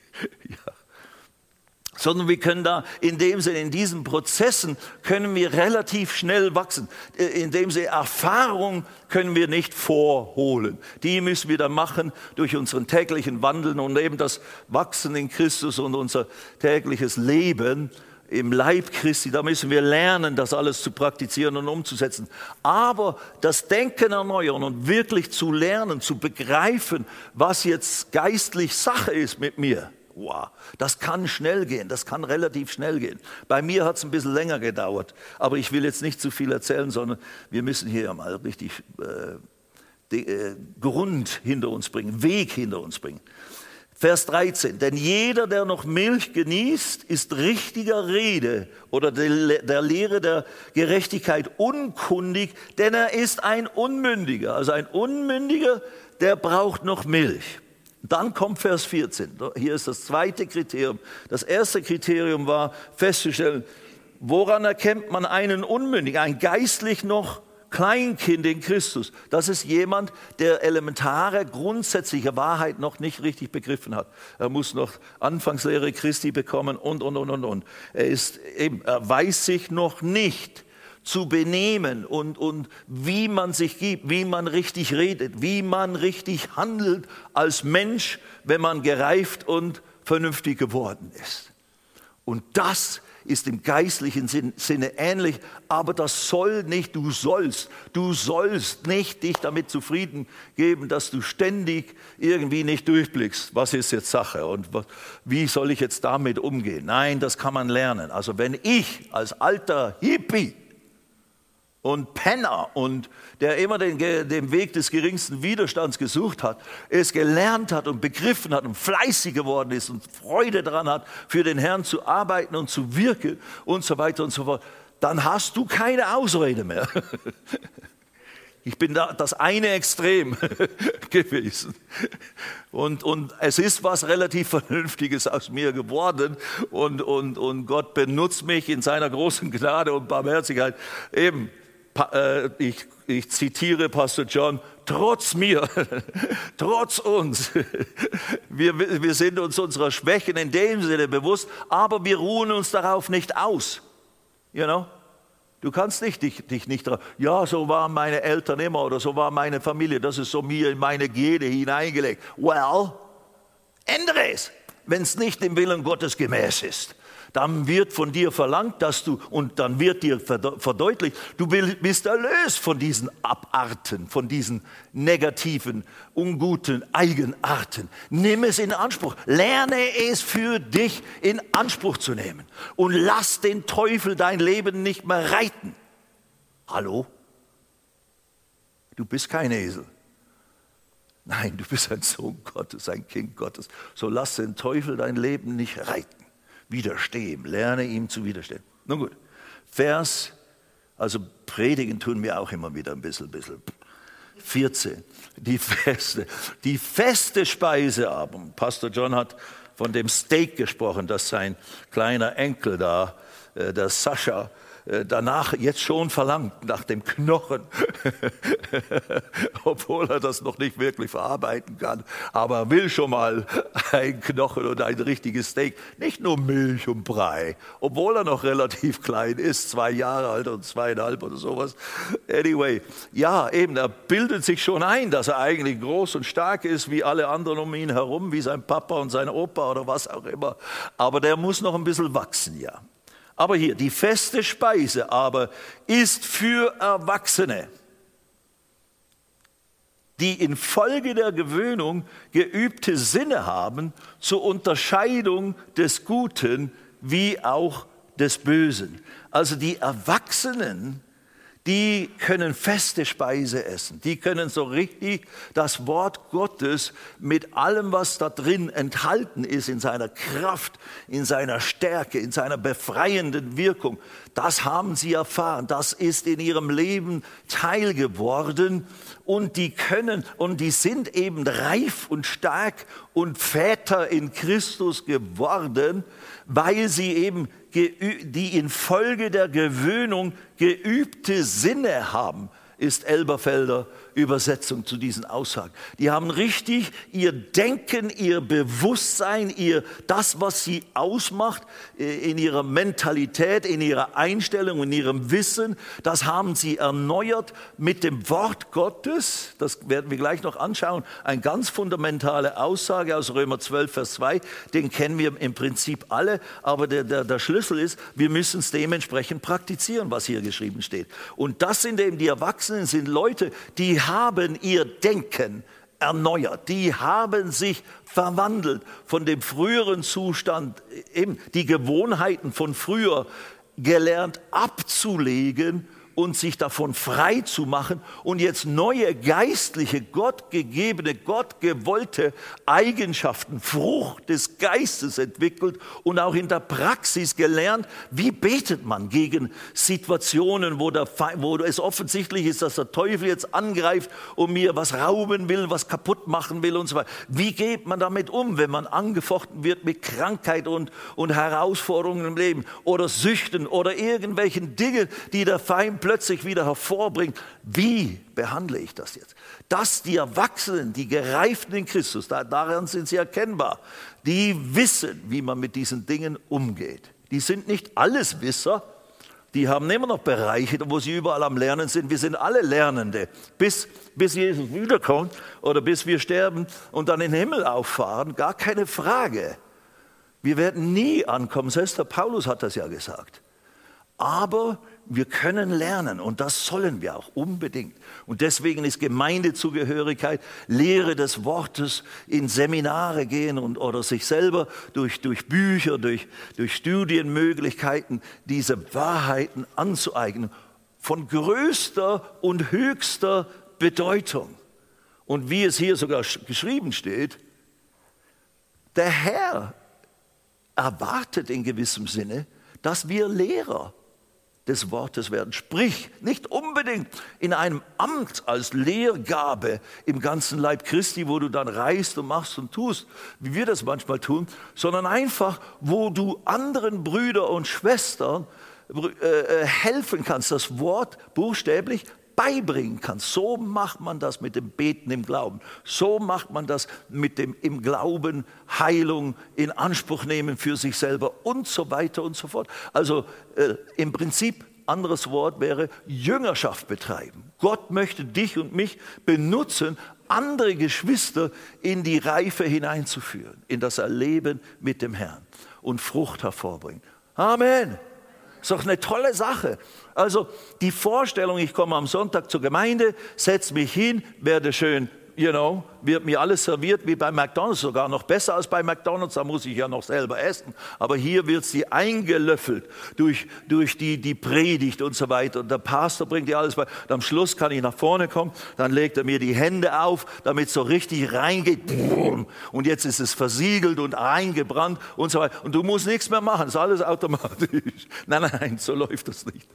Speaker 1: sondern wir können da in dem Sinne, in diesen Prozessen können wir relativ schnell wachsen. Äh, in dem Sinne, Erfahrung können wir nicht vorholen. Die müssen wir dann machen durch unseren täglichen Wandeln und eben das Wachsen in Christus und unser tägliches Leben im Leib Christi, da müssen wir lernen, das alles zu praktizieren und umzusetzen. Aber das Denken erneuern und wirklich zu lernen, zu begreifen, was jetzt geistlich Sache ist mit mir, Wow, das kann schnell gehen, das kann relativ schnell gehen. Bei mir hat es ein bisschen länger gedauert, aber ich will jetzt nicht zu viel erzählen, sondern wir müssen hier mal richtig äh, die, äh, Grund hinter uns bringen, Weg hinter uns bringen. Vers 13, denn jeder, der noch Milch genießt, ist richtiger Rede oder der Lehre der Gerechtigkeit unkundig, denn er ist ein Unmündiger. Also ein Unmündiger, der braucht noch Milch. Dann kommt Vers 14. Hier ist das zweite Kriterium. Das erste Kriterium war festzustellen, woran erkennt man einen Unmündigen, ein geistlich noch Kleinkind in Christus. Das ist jemand, der elementare, grundsätzliche Wahrheit noch nicht richtig begriffen hat. Er muss noch Anfangslehre Christi bekommen und, und, und, und, und. Er ist eben, er weiß sich noch nicht zu benehmen und, und wie man sich gibt, wie man richtig redet, wie man richtig handelt als Mensch, wenn man gereift und vernünftig geworden ist. Und das ist im geistlichen Sinne ähnlich, aber das soll nicht, du sollst, du sollst nicht dich damit zufrieden geben, dass du ständig irgendwie nicht durchblickst, was ist jetzt Sache und wie soll ich jetzt damit umgehen. Nein, das kann man lernen. Also wenn ich als alter Hippie und Penner und der immer den, den, Weg des geringsten Widerstands gesucht hat, es gelernt hat und begriffen hat und fleißig geworden ist und Freude daran hat, für den Herrn zu arbeiten und zu wirken und so weiter und so fort, dann hast du keine Ausrede mehr. Ich bin da das eine Extrem gewesen. Und, und es ist was relativ Vernünftiges aus mir geworden. Und, und, und Gott benutzt mich in seiner großen Gnade und Barmherzigkeit eben ich, ich zitiere Pastor John, trotz mir, trotz uns. Wir, wir sind uns unserer Schwächen in dem Sinne bewusst, aber wir ruhen uns darauf nicht aus. You know? Du kannst nicht, dich, dich nicht, ja, so waren meine Eltern immer oder so war meine Familie, das ist so mir in meine Gene hineingelegt. Well, ändere es. wenn es nicht dem Willen Gottes gemäß ist dann wird von dir verlangt, dass du, und dann wird dir verdeutlicht, du bist erlöst von diesen Abarten, von diesen negativen, unguten Eigenarten. Nimm es in Anspruch. Lerne es für dich in Anspruch zu nehmen. Und lass den Teufel dein Leben nicht mehr reiten. Hallo? Du bist kein Esel. Nein, du bist ein Sohn Gottes, ein Kind Gottes. So lass den Teufel dein Leben nicht reiten widerstehen, lerne ihm zu widerstehen. Nun gut, Vers, also predigen tun wir auch immer wieder ein bisschen, bisschen. 14, die feste, die feste Speise aber. Pastor John hat von dem Steak gesprochen, das sein kleiner Enkel da, äh, der Sascha, danach jetzt schon verlangt, nach dem Knochen, obwohl er das noch nicht wirklich verarbeiten kann. Aber er will schon mal ein Knochen und ein richtiges Steak, nicht nur Milch und Brei, obwohl er noch relativ klein ist, zwei Jahre alt und zweieinhalb oder sowas. Anyway, ja, eben, er bildet sich schon ein, dass er eigentlich groß und stark ist, wie alle anderen um ihn herum, wie sein Papa und sein Opa oder was auch immer. Aber der muss noch ein bisschen wachsen, ja. Aber hier, die feste Speise aber ist für Erwachsene, die infolge der Gewöhnung geübte Sinne haben zur Unterscheidung des Guten wie auch des Bösen. Also die Erwachsenen die können feste Speise essen. Die können so richtig das Wort Gottes mit allem, was da drin enthalten ist, in seiner Kraft, in seiner Stärke, in seiner befreienden Wirkung, das haben sie erfahren. Das ist in ihrem Leben Teil geworden. Und die können und die sind eben reif und stark und Väter in Christus geworden, weil sie eben die infolge der Gewöhnung geübte Sinne haben, ist Elberfelder Übersetzung zu diesen Aussagen. Die haben richtig ihr Denken, ihr Bewusstsein, ihr, das, was sie ausmacht, äh, in ihrer Mentalität, in ihrer Einstellung, in ihrem Wissen, das haben sie erneuert mit dem Wort Gottes. Das werden wir gleich noch anschauen. Eine ganz fundamentale Aussage aus Römer 12, Vers 2. Den kennen wir im Prinzip alle. Aber der, der, der Schlüssel ist, wir müssen es dementsprechend praktizieren, was hier geschrieben steht. Und das sind eben die Erwachsenen, sind Leute, die haben ihr Denken erneuert. Die haben sich verwandelt von dem früheren Zustand, eben die Gewohnheiten von früher gelernt abzulegen und sich davon frei zu machen und jetzt neue geistliche, gottgegebene, gottgewollte Eigenschaften, Frucht des Geistes entwickelt und auch in der Praxis gelernt, wie betet man gegen Situationen, wo, der, wo es offensichtlich ist, dass der Teufel jetzt angreift und mir was rauben will, was kaputt machen will und so weiter. Wie geht man damit um, wenn man angefochten wird mit Krankheit und, und Herausforderungen im Leben oder Süchten oder irgendwelchen Dingen, die der Feind plötzlich wieder hervorbringt, wie behandle ich das jetzt? Dass die Erwachsenen, die Gereiften in Christus, daran sind sie erkennbar, die wissen, wie man mit diesen Dingen umgeht. Die sind nicht alles Wisser, die haben immer noch Bereiche, wo sie überall am Lernen sind. Wir sind alle Lernende, bis, bis Jesus wiederkommt oder bis wir sterben und dann in den Himmel auffahren, gar keine Frage. Wir werden nie ankommen, selbst der Paulus hat das ja gesagt. Aber wir können lernen und das sollen wir auch unbedingt. Und deswegen ist Gemeindezugehörigkeit, Lehre des Wortes, in Seminare gehen und, oder sich selber durch, durch Bücher, durch, durch Studienmöglichkeiten diese Wahrheiten anzueignen, von größter und höchster Bedeutung. Und wie es hier sogar geschrieben steht, der Herr erwartet in gewissem Sinne, dass wir Lehrer des Wortes werden. Sprich, nicht unbedingt in einem Amt als Lehrgabe im ganzen Leib Christi, wo du dann reist und machst und tust, wie wir das manchmal tun, sondern einfach, wo du anderen Brüdern und Schwestern äh, äh, helfen kannst, das Wort buchstäblich beibringen kannst. So macht man das mit dem Beten im Glauben. So macht man das mit dem im Glauben Heilung in Anspruch nehmen für sich selber und so weiter und so fort. Also äh, im Prinzip anderes Wort wäre Jüngerschaft betreiben. Gott möchte dich und mich benutzen andere Geschwister in die Reife hineinzuführen, in das Erleben mit dem Herrn und Frucht hervorbringen. Amen. Ist doch eine tolle Sache. Also die Vorstellung, ich komme am Sonntag zur Gemeinde, setze mich hin, werde schön you know, wird mir alles serviert wie bei McDonald's, sogar noch besser als bei McDonald's, da muss ich ja noch selber essen. Aber hier wird sie eingelöffelt durch, durch die, die Predigt und so weiter. Und der Pastor bringt dir alles bei. Und am Schluss kann ich nach vorne kommen, dann legt er mir die Hände auf, damit es so richtig reingeht. Und jetzt ist es versiegelt und eingebrannt und so weiter. Und du musst nichts mehr machen, das ist alles automatisch. Nein, nein, so läuft das nicht.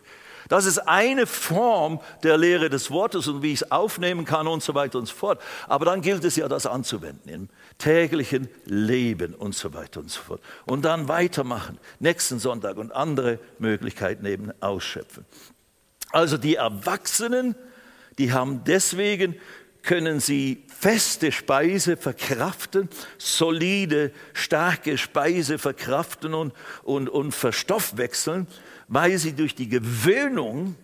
Speaker 1: Das ist eine Form der Lehre des Wortes und wie ich es aufnehmen kann und so weiter und so fort. Aber dann gilt es ja, das anzuwenden im täglichen Leben und so weiter und so fort. Und dann weitermachen, nächsten Sonntag und andere Möglichkeiten eben ausschöpfen. Also die Erwachsenen, die haben deswegen können sie feste Speise verkraften, solide, starke Speise verkraften und, und, und verstoffwechseln weil sie durch die Gewöhnung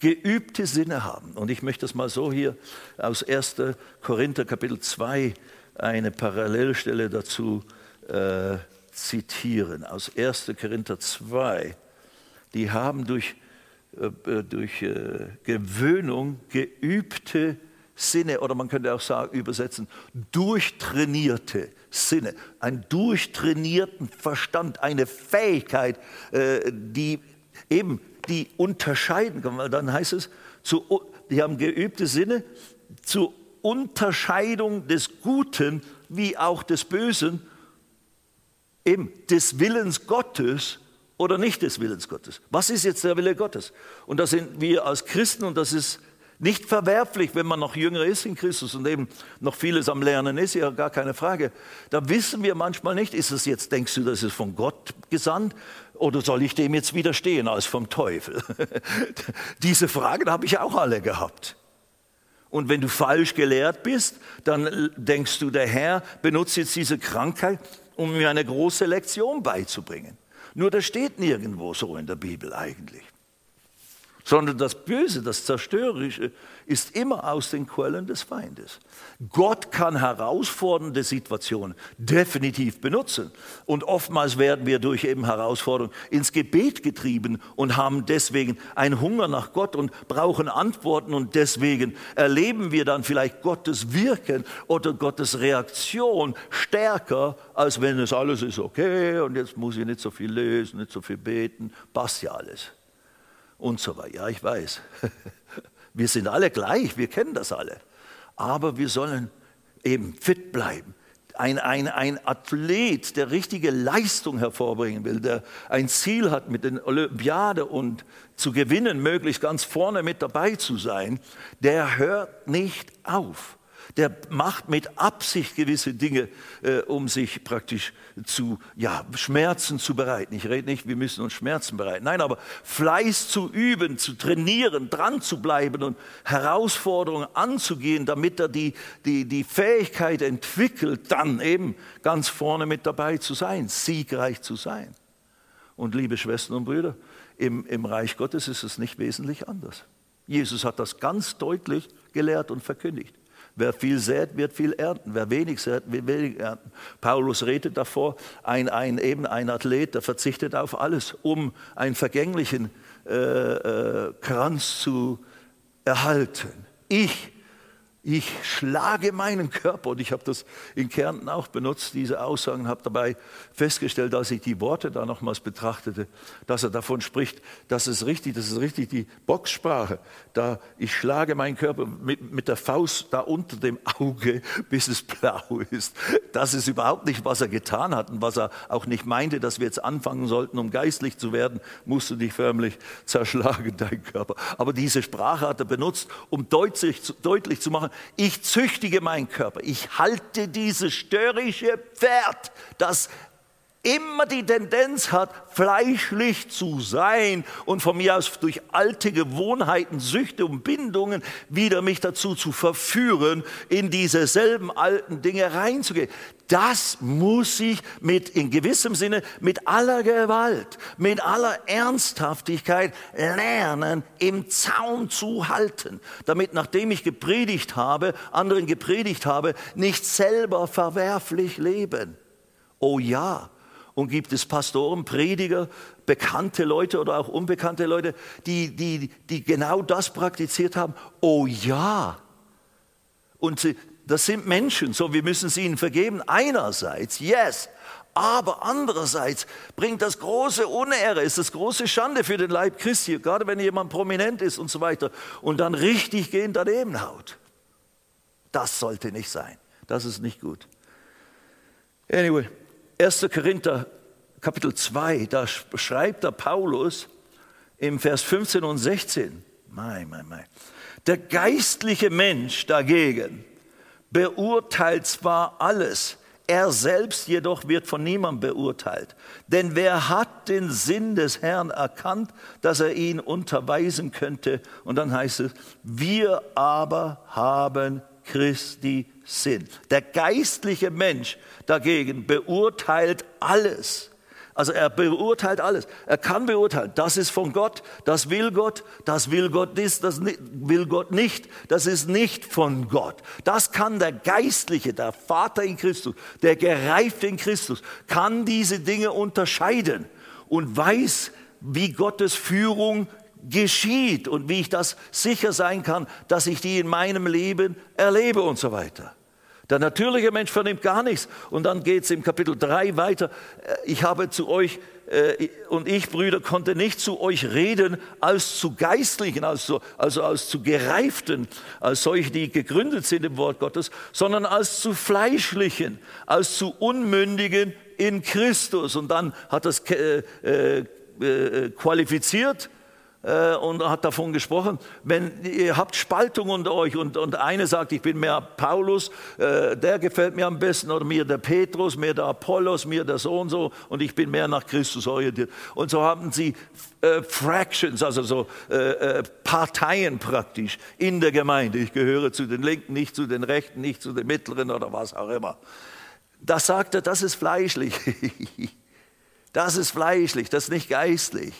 Speaker 1: geübte Sinne haben. Und ich möchte das mal so hier aus 1. Korinther Kapitel 2 eine Parallelstelle dazu äh, zitieren. Aus 1. Korinther 2. Die haben durch, äh, äh, durch äh, Gewöhnung geübte Sinne, oder man könnte auch sagen, übersetzen, durchtrainierte Sinne, einen durchtrainierten Verstand, eine Fähigkeit, äh, die eben die unterscheiden dann heißt es, zu, die haben geübte Sinne zur Unterscheidung des Guten wie auch des Bösen, eben des Willens Gottes oder nicht des Willens Gottes. Was ist jetzt der Wille Gottes? Und da sind wir als Christen, und das ist nicht verwerflich, wenn man noch jünger ist in Christus und eben noch vieles am Lernen ist, ja gar keine Frage. Da wissen wir manchmal nicht, ist es jetzt, denkst du, das ist von Gott gesandt oder soll ich dem jetzt widerstehen als vom Teufel? Diese Fragen habe ich auch alle gehabt. Und wenn du falsch gelehrt bist, dann denkst du, der Herr benutzt jetzt diese Krankheit, um mir eine große Lektion beizubringen. Nur das steht nirgendwo so in der Bibel eigentlich sondern das Böse, das Zerstörerische ist immer aus den Quellen des Feindes. Gott kann herausfordernde Situationen definitiv benutzen. Und oftmals werden wir durch eben Herausforderungen ins Gebet getrieben und haben deswegen einen Hunger nach Gott und brauchen Antworten und deswegen erleben wir dann vielleicht Gottes Wirken oder Gottes Reaktion stärker, als wenn es alles ist okay und jetzt muss ich nicht so viel lesen, nicht so viel beten, passt ja alles und so weiter. Ja, ich weiß. Wir sind alle gleich, wir kennen das alle. Aber wir sollen eben fit bleiben. Ein, ein, ein Athlet, der richtige Leistung hervorbringen will, der ein Ziel hat, mit den Olympiade und zu gewinnen, möglichst ganz vorne mit dabei zu sein, der hört nicht auf der macht mit Absicht gewisse Dinge, äh, um sich praktisch zu ja, Schmerzen zu bereiten. Ich rede nicht, wir müssen uns Schmerzen bereiten. Nein, aber Fleiß zu üben, zu trainieren, dran zu bleiben und Herausforderungen anzugehen, damit er die, die, die Fähigkeit entwickelt, dann eben ganz vorne mit dabei zu sein, siegreich zu sein. Und liebe Schwestern und Brüder, im, im Reich Gottes ist es nicht wesentlich anders. Jesus hat das ganz deutlich gelehrt und verkündigt. Wer viel sät, wird viel ernten. Wer wenig sät, wird wenig ernten. Paulus redet davor, ein, ein, eben ein Athlet, der verzichtet auf alles, um einen vergänglichen äh, äh, Kranz zu erhalten. Ich ich schlage meinen Körper, und ich habe das in Kärnten auch benutzt, diese Aussagen, habe dabei festgestellt, als ich die Worte da nochmals betrachtete, dass er davon spricht, dass es richtig, das ist richtig die Boxsprache, da ich schlage meinen Körper mit, mit der Faust da unter dem Auge, bis es blau ist. Das ist überhaupt nicht, was er getan hat und was er auch nicht meinte, dass wir jetzt anfangen sollten, um geistlich zu werden, musst du dich förmlich zerschlagen, dein Körper. Aber diese Sprache hat er benutzt, um deutlich, deutlich zu machen, ich züchtige meinen Körper, ich halte dieses störrische Pferd, das immer die Tendenz hat, fleischlich zu sein und von mir aus durch alte Gewohnheiten, Süchte und Bindungen wieder mich dazu zu verführen, in diese selben alten Dinge reinzugehen. Das muss ich mit, in gewissem Sinne, mit aller Gewalt, mit aller Ernsthaftigkeit lernen, im Zaum zu halten, damit nachdem ich gepredigt habe, anderen gepredigt habe, nicht selber verwerflich leben. Oh ja, und gibt es Pastoren, Prediger, bekannte Leute oder auch unbekannte Leute, die, die, die genau das praktiziert haben? Oh ja. Und sie, das sind Menschen, so wir müssen sie ihnen vergeben. Einerseits, yes, aber andererseits bringt das große Unehre, ist das große Schande für den Leib Christi, gerade wenn jemand prominent ist und so weiter und dann richtig gehend daneben haut. Das sollte nicht sein. Das ist nicht gut. Anyway, 1. Korinther Kapitel 2, da schreibt der Paulus im Vers 15 und 16, mai, mai, mai, der geistliche Mensch dagegen beurteilt zwar alles, er selbst jedoch wird von niemandem beurteilt. Denn wer hat den Sinn des Herrn erkannt, dass er ihn unterweisen könnte? Und dann heißt es, wir aber haben Christi Sinn. Der geistliche Mensch dagegen beurteilt alles. Also er beurteilt alles. Er kann beurteilen, das ist von Gott, das will Gott, das will Gott nicht, das will Gott nicht, das ist nicht von Gott. Das kann der Geistliche, der Vater in Christus, der Gereifte in Christus, kann diese Dinge unterscheiden und weiß, wie Gottes Führung geschieht und wie ich das sicher sein kann, dass ich die in meinem Leben erlebe und so weiter. Der natürliche Mensch vernimmt gar nichts. Und dann geht es im Kapitel 3 weiter. Äh, ich habe zu euch äh, und ich, Brüder, konnte nicht zu euch reden als zu Geistlichen, also, also als zu Gereiften, als solche, die gegründet sind im Wort Gottes, sondern als zu Fleischlichen, als zu Unmündigen in Christus. Und dann hat das äh, äh, äh qualifiziert und hat davon gesprochen, wenn ihr habt Spaltung unter euch und, und eine sagt, ich bin mehr Paulus, äh, der gefällt mir am besten, oder mir der Petrus, mir der Apollos, mir der so und so und ich bin mehr nach Christus orientiert. Und so haben sie äh, Fractions, also so äh, äh, Parteien praktisch in der Gemeinde. Ich gehöre zu den Linken, nicht zu den Rechten, nicht zu den Mittleren oder was auch immer. Das sagt er, das ist fleischlich. das ist fleischlich, das ist nicht geistlich.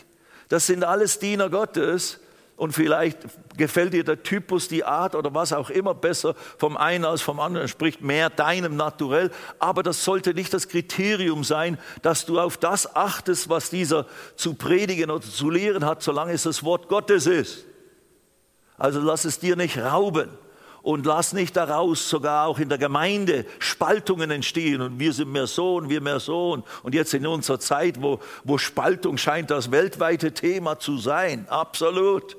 Speaker 1: Das sind alles Diener Gottes. Und vielleicht gefällt dir der Typus, die Art oder was auch immer besser vom einen als vom anderen, spricht mehr deinem Naturell. Aber das sollte nicht das Kriterium sein, dass du auf das achtest, was dieser zu predigen oder zu lehren hat, solange es das Wort Gottes ist. Also lass es dir nicht rauben und lass nicht daraus sogar auch in der Gemeinde Spaltungen entstehen und wir sind mehr so und wir mehr so und, und jetzt in unserer Zeit, wo, wo Spaltung scheint das weltweite Thema zu sein, absolut.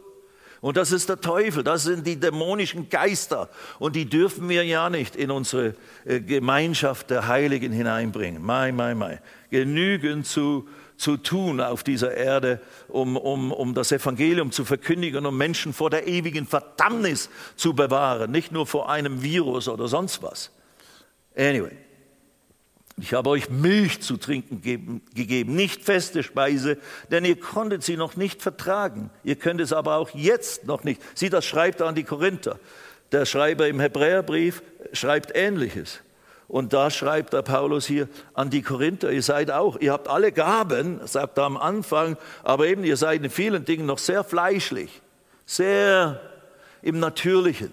Speaker 1: Und das ist der Teufel, das sind die dämonischen Geister und die dürfen wir ja nicht in unsere äh, Gemeinschaft der Heiligen hineinbringen. Mai, mai, mai. Genügend zu zu tun auf dieser Erde, um, um, um das Evangelium zu verkündigen, um Menschen vor der ewigen Verdammnis zu bewahren, nicht nur vor einem Virus oder sonst was. Anyway, ich habe euch Milch zu trinken gegeben, nicht feste Speise, denn ihr konntet sie noch nicht vertragen. Ihr könnt es aber auch jetzt noch nicht. Sie, das schreibt an die Korinther. Der Schreiber im Hebräerbrief schreibt Ähnliches. Und da schreibt der Paulus hier an die Korinther, ihr seid auch, ihr habt alle Gaben, sagt er am Anfang, aber eben ihr seid in vielen Dingen noch sehr fleischlich, sehr im Natürlichen.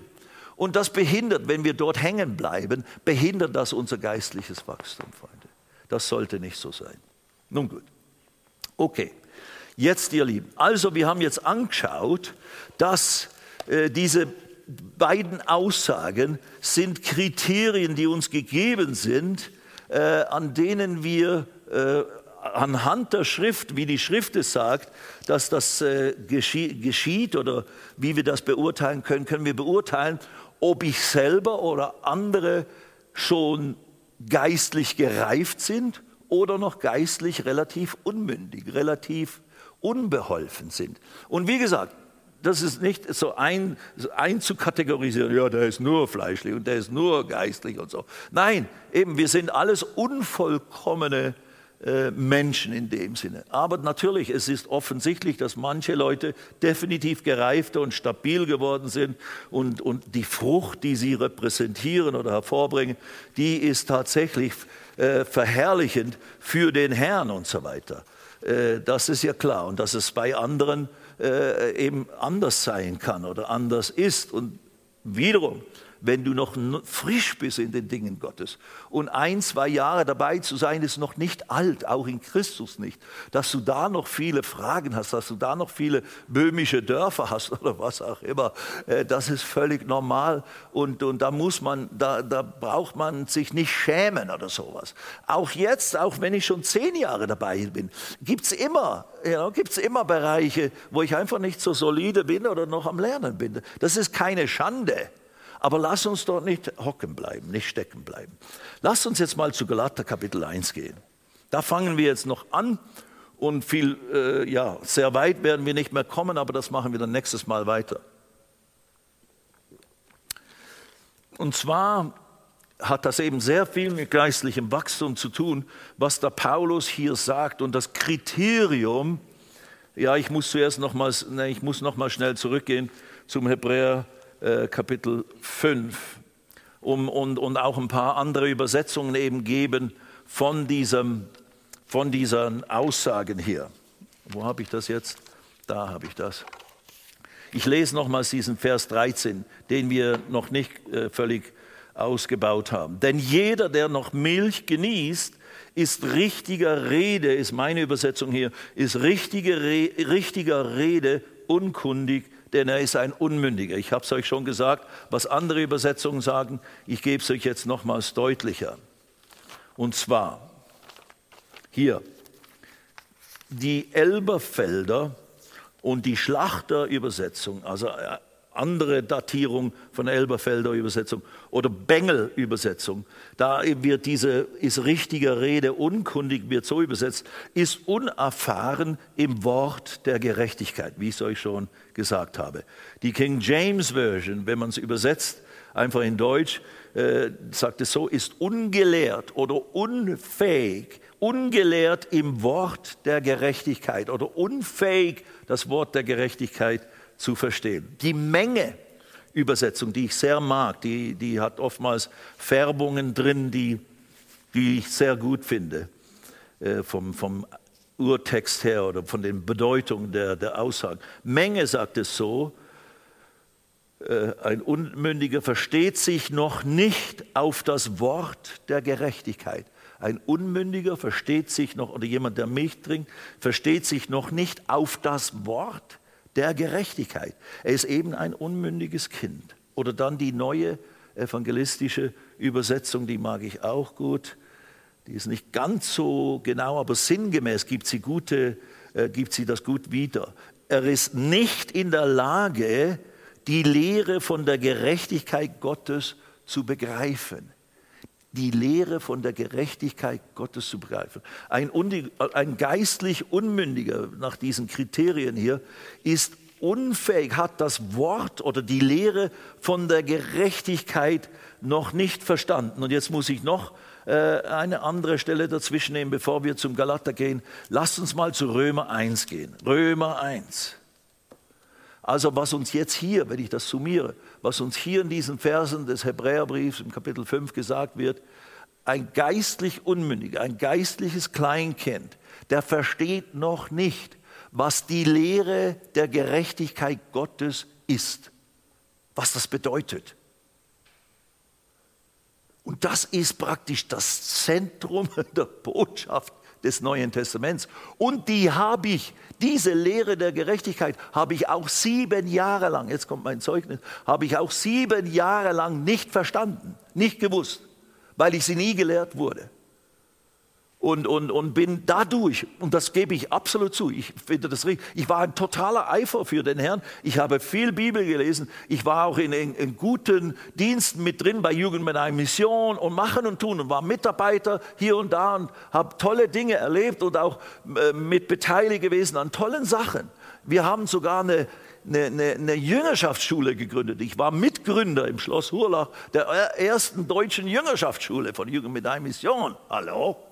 Speaker 1: Und das behindert, wenn wir dort hängen bleiben, behindert das unser geistliches Wachstum, Freunde. Das sollte nicht so sein. Nun gut. Okay, jetzt ihr Lieben. Also wir haben jetzt angeschaut, dass äh, diese beiden Aussagen sind Kriterien, die uns gegeben sind, äh, an denen wir äh, anhand der Schrift, wie die Schrift es sagt, dass das äh, geschieht, geschieht oder wie wir das beurteilen können, können wir beurteilen, ob ich selber oder andere schon geistlich gereift sind oder noch geistlich relativ unmündig, relativ unbeholfen sind. Und wie gesagt, das ist nicht so ein, einzukategorisieren, ja, der ist nur fleischlich und der ist nur geistlich und so. Nein, eben, wir sind alles unvollkommene äh, Menschen in dem Sinne. Aber natürlich, es ist offensichtlich, dass manche Leute definitiv gereifter und stabil geworden sind und, und die Frucht, die sie repräsentieren oder hervorbringen, die ist tatsächlich äh, verherrlichend für den Herrn und so weiter. Äh, das ist ja klar und dass es bei anderen äh, eben anders sein kann oder anders ist. Und wiederum, wenn du noch frisch bist in den Dingen Gottes. Und ein, zwei Jahre dabei zu sein, ist noch nicht alt, auch in Christus nicht. Dass du da noch viele Fragen hast, dass du da noch viele böhmische Dörfer hast oder was auch immer, äh, das ist völlig normal. Und, und da muss man, da, da braucht man sich nicht schämen oder sowas. Auch jetzt, auch wenn ich schon zehn Jahre dabei bin, gibt es immer, ja, gibt's immer Bereiche, wo ich einfach nicht so solide bin oder noch am Lernen bin. Das ist keine Schande. Aber lass uns dort nicht hocken bleiben, nicht stecken bleiben. Lass uns jetzt mal zu Galater Kapitel 1 gehen. Da fangen wir jetzt noch an und viel, äh, ja, sehr weit werden wir nicht mehr kommen, aber das machen wir dann nächstes Mal weiter. Und zwar hat das eben sehr viel mit geistlichem Wachstum zu tun, was der Paulus hier sagt. Und das Kriterium, ja, ich muss zuerst noch mal, ne, ich muss noch mal schnell zurückgehen zum Hebräer äh, Kapitel 5 um, und, und auch ein paar andere Übersetzungen eben geben von, diesem, von diesen Aussagen hier. Wo habe ich das jetzt? Da habe ich das. Ich lese nochmals diesen Vers 13, den wir noch nicht äh, völlig ausgebaut haben. Denn jeder, der noch Milch genießt, ist richtiger Rede, ist meine Übersetzung hier, ist richtige, richtiger Rede unkundig denn er ist ein Unmündiger. Ich habe es euch schon gesagt, was andere Übersetzungen sagen, ich gebe es euch jetzt nochmals deutlicher. Und zwar hier, die Elberfelder und die Schlachterübersetzung, also äh, andere Datierung von Elberfelder Übersetzung oder Bengel Übersetzung. Da wird diese, ist richtiger Rede unkundig, wird so übersetzt, ist unerfahren im Wort der Gerechtigkeit, wie ich es euch schon gesagt habe. Die King James Version, wenn man es übersetzt, einfach in Deutsch, äh, sagt es so, ist ungelehrt oder unfähig, ungelehrt im Wort der Gerechtigkeit oder unfähig, das Wort der Gerechtigkeit zu verstehen. Die Menge Übersetzung, die ich sehr mag, die, die hat oftmals Färbungen drin, die, die ich sehr gut finde, äh, vom, vom Urtext her oder von den Bedeutungen der, der Aussagen. Menge sagt es so, äh, ein Unmündiger versteht sich noch nicht auf das Wort der Gerechtigkeit. Ein Unmündiger versteht sich noch, oder jemand, der Milch trinkt, versteht sich noch nicht auf das Wort der Gerechtigkeit. Er ist eben ein unmündiges Kind. Oder dann die neue evangelistische Übersetzung, die mag ich auch gut. Die ist nicht ganz so genau, aber sinngemäß gibt sie, gute, äh, gibt sie das gut wieder. Er ist nicht in der Lage, die Lehre von der Gerechtigkeit Gottes zu begreifen die Lehre von der Gerechtigkeit Gottes zu begreifen. Ein, ein geistlich Unmündiger nach diesen Kriterien hier ist unfähig, hat das Wort oder die Lehre von der Gerechtigkeit noch nicht verstanden. Und jetzt muss ich noch äh, eine andere Stelle dazwischen nehmen, bevor wir zum Galater gehen. Lasst uns mal zu Römer 1 gehen. Römer 1. Also was uns jetzt hier, wenn ich das summiere, was uns hier in diesen Versen des Hebräerbriefs im Kapitel 5 gesagt wird, ein geistlich Unmündiger, ein geistliches Kleinkind, der versteht noch nicht, was die Lehre der Gerechtigkeit Gottes ist, was das bedeutet. Und das ist praktisch das Zentrum der Botschaft des Neuen Testaments. Und die habe ich, diese Lehre der Gerechtigkeit, habe ich auch sieben Jahre lang, jetzt kommt mein Zeugnis, habe ich auch sieben Jahre lang nicht verstanden, nicht gewusst, weil ich sie nie gelehrt wurde und, und, und bin dadurch, und das gebe ich absolut zu, ich finde das richtig, ich war ein totaler Eifer für den Herrn, ich habe viel Bibel gelesen, ich war auch in, in, in guten Diensten mit drin bei Jugend mit einer Mission und machen und tun und war Mitarbeiter hier und da und habe tolle Dinge erlebt und auch äh, mit beteiligt gewesen an tollen Sachen. Wir haben sogar eine, eine, eine, eine, Jüngerschaftsschule gegründet. Ich war Mitgründer im Schloss Hurlach der ersten deutschen Jüngerschaftsschule von Jugend mit einer Mission. Hallo?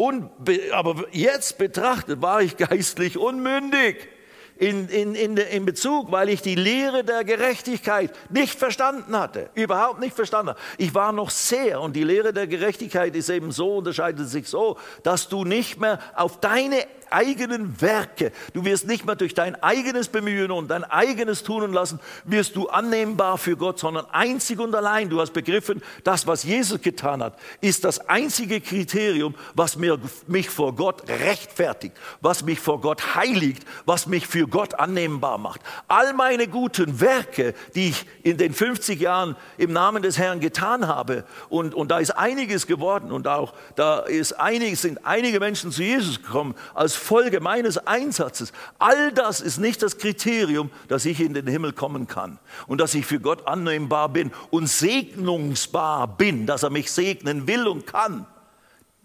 Speaker 1: Und, aber jetzt betrachtet war ich geistlich unmündig in, in, in, in Bezug, weil ich die Lehre der Gerechtigkeit nicht verstanden hatte, überhaupt nicht verstanden. Ich war noch sehr und die Lehre der Gerechtigkeit ist eben so, unterscheidet sich so, dass du nicht mehr auf deine eigenen Werke, du wirst nicht mehr durch dein eigenes Bemühen und dein eigenes Tun und Lassen, wirst du annehmbar für Gott, sondern einzig und allein, du hast begriffen, das, was Jesus getan hat, ist das einzige Kriterium, was mir, mich vor Gott rechtfertigt, was mich vor Gott heiligt, was mich für Gott annehmbar macht. All meine guten Werke, die ich in den 50 Jahren im Namen des Herrn getan habe, und, und da ist einiges geworden und auch da ist einiges, sind einige Menschen zu Jesus gekommen als Folge meines Einsatzes. All das ist nicht das Kriterium, dass ich in den Himmel kommen kann und dass ich für Gott annehmbar bin und segnungsbar bin, dass er mich segnen will und kann.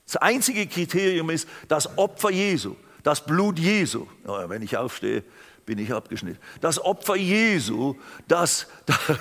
Speaker 1: Das einzige Kriterium ist das Opfer Jesu, das Blut Jesu. Ja, wenn ich aufstehe, bin ich abgeschnitten. Das Opfer Jesu, das,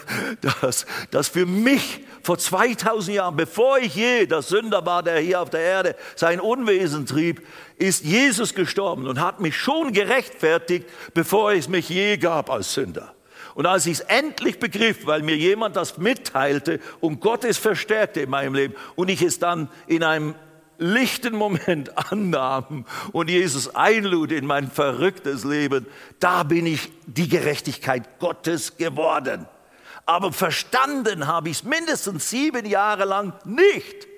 Speaker 1: das, das für mich vor 2000 Jahren, bevor ich je der Sünder war, der hier auf der Erde sein Unwesen trieb, ist Jesus gestorben und hat mich schon gerechtfertigt, bevor es mich je gab als Sünder. Und als ich es endlich begriff, weil mir jemand das mitteilte und Gott es verstärkte in meinem Leben und ich es dann in einem lichten Moment annahm und Jesus einlud in mein verrücktes Leben, da bin ich die Gerechtigkeit Gottes geworden. Aber verstanden habe ich es mindestens sieben Jahre lang nicht.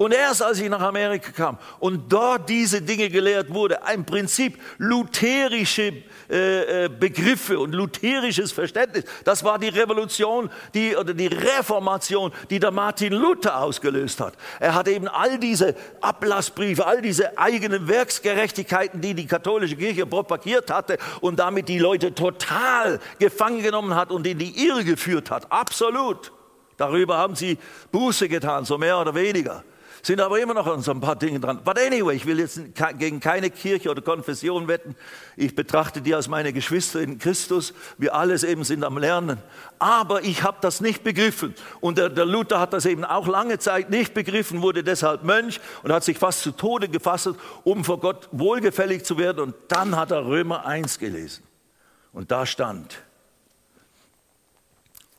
Speaker 1: Und erst als ich nach Amerika kam und dort diese Dinge gelehrt wurde, ein Prinzip lutherische äh, äh, Begriffe und lutherisches Verständnis, das war die Revolution die, oder die Reformation, die der Martin Luther ausgelöst hat. Er hat eben all diese Ablassbriefe, all diese eigenen Werksgerechtigkeiten, die die katholische Kirche propagiert hatte und damit die Leute total gefangen genommen hat und in die Irre geführt hat. Absolut. Darüber haben sie Buße getan, so mehr oder weniger sind aber immer noch an so ein paar Dingen dran. But anyway, ich will jetzt gegen keine Kirche oder Konfession wetten. Ich betrachte die als meine Geschwister in Christus. Wir alles eben sind am Lernen. Aber ich habe das nicht begriffen. Und der, der, Luther hat das eben auch lange Zeit nicht begriffen, wurde deshalb Mönch und hat sich fast zu Tode gefasst, um vor Gott wohlgefällig zu werden. Und dann hat er Römer 1 gelesen. Und da stand,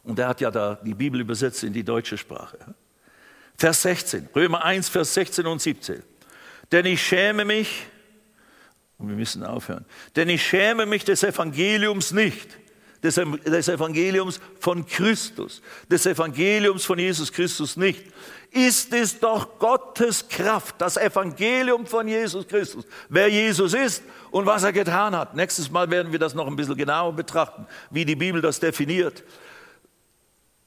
Speaker 1: und er hat ja da die Bibel übersetzt in die deutsche Sprache. Vers 16, Römer 1, Vers 16 und 17. Denn ich schäme mich, und wir müssen aufhören, denn ich schäme mich des Evangeliums nicht, des, des Evangeliums von Christus, des Evangeliums von Jesus Christus nicht. Ist es doch Gottes Kraft, das Evangelium von Jesus Christus, wer Jesus ist und was er getan hat. Nächstes Mal werden wir das noch ein bisschen genauer betrachten, wie die Bibel das definiert.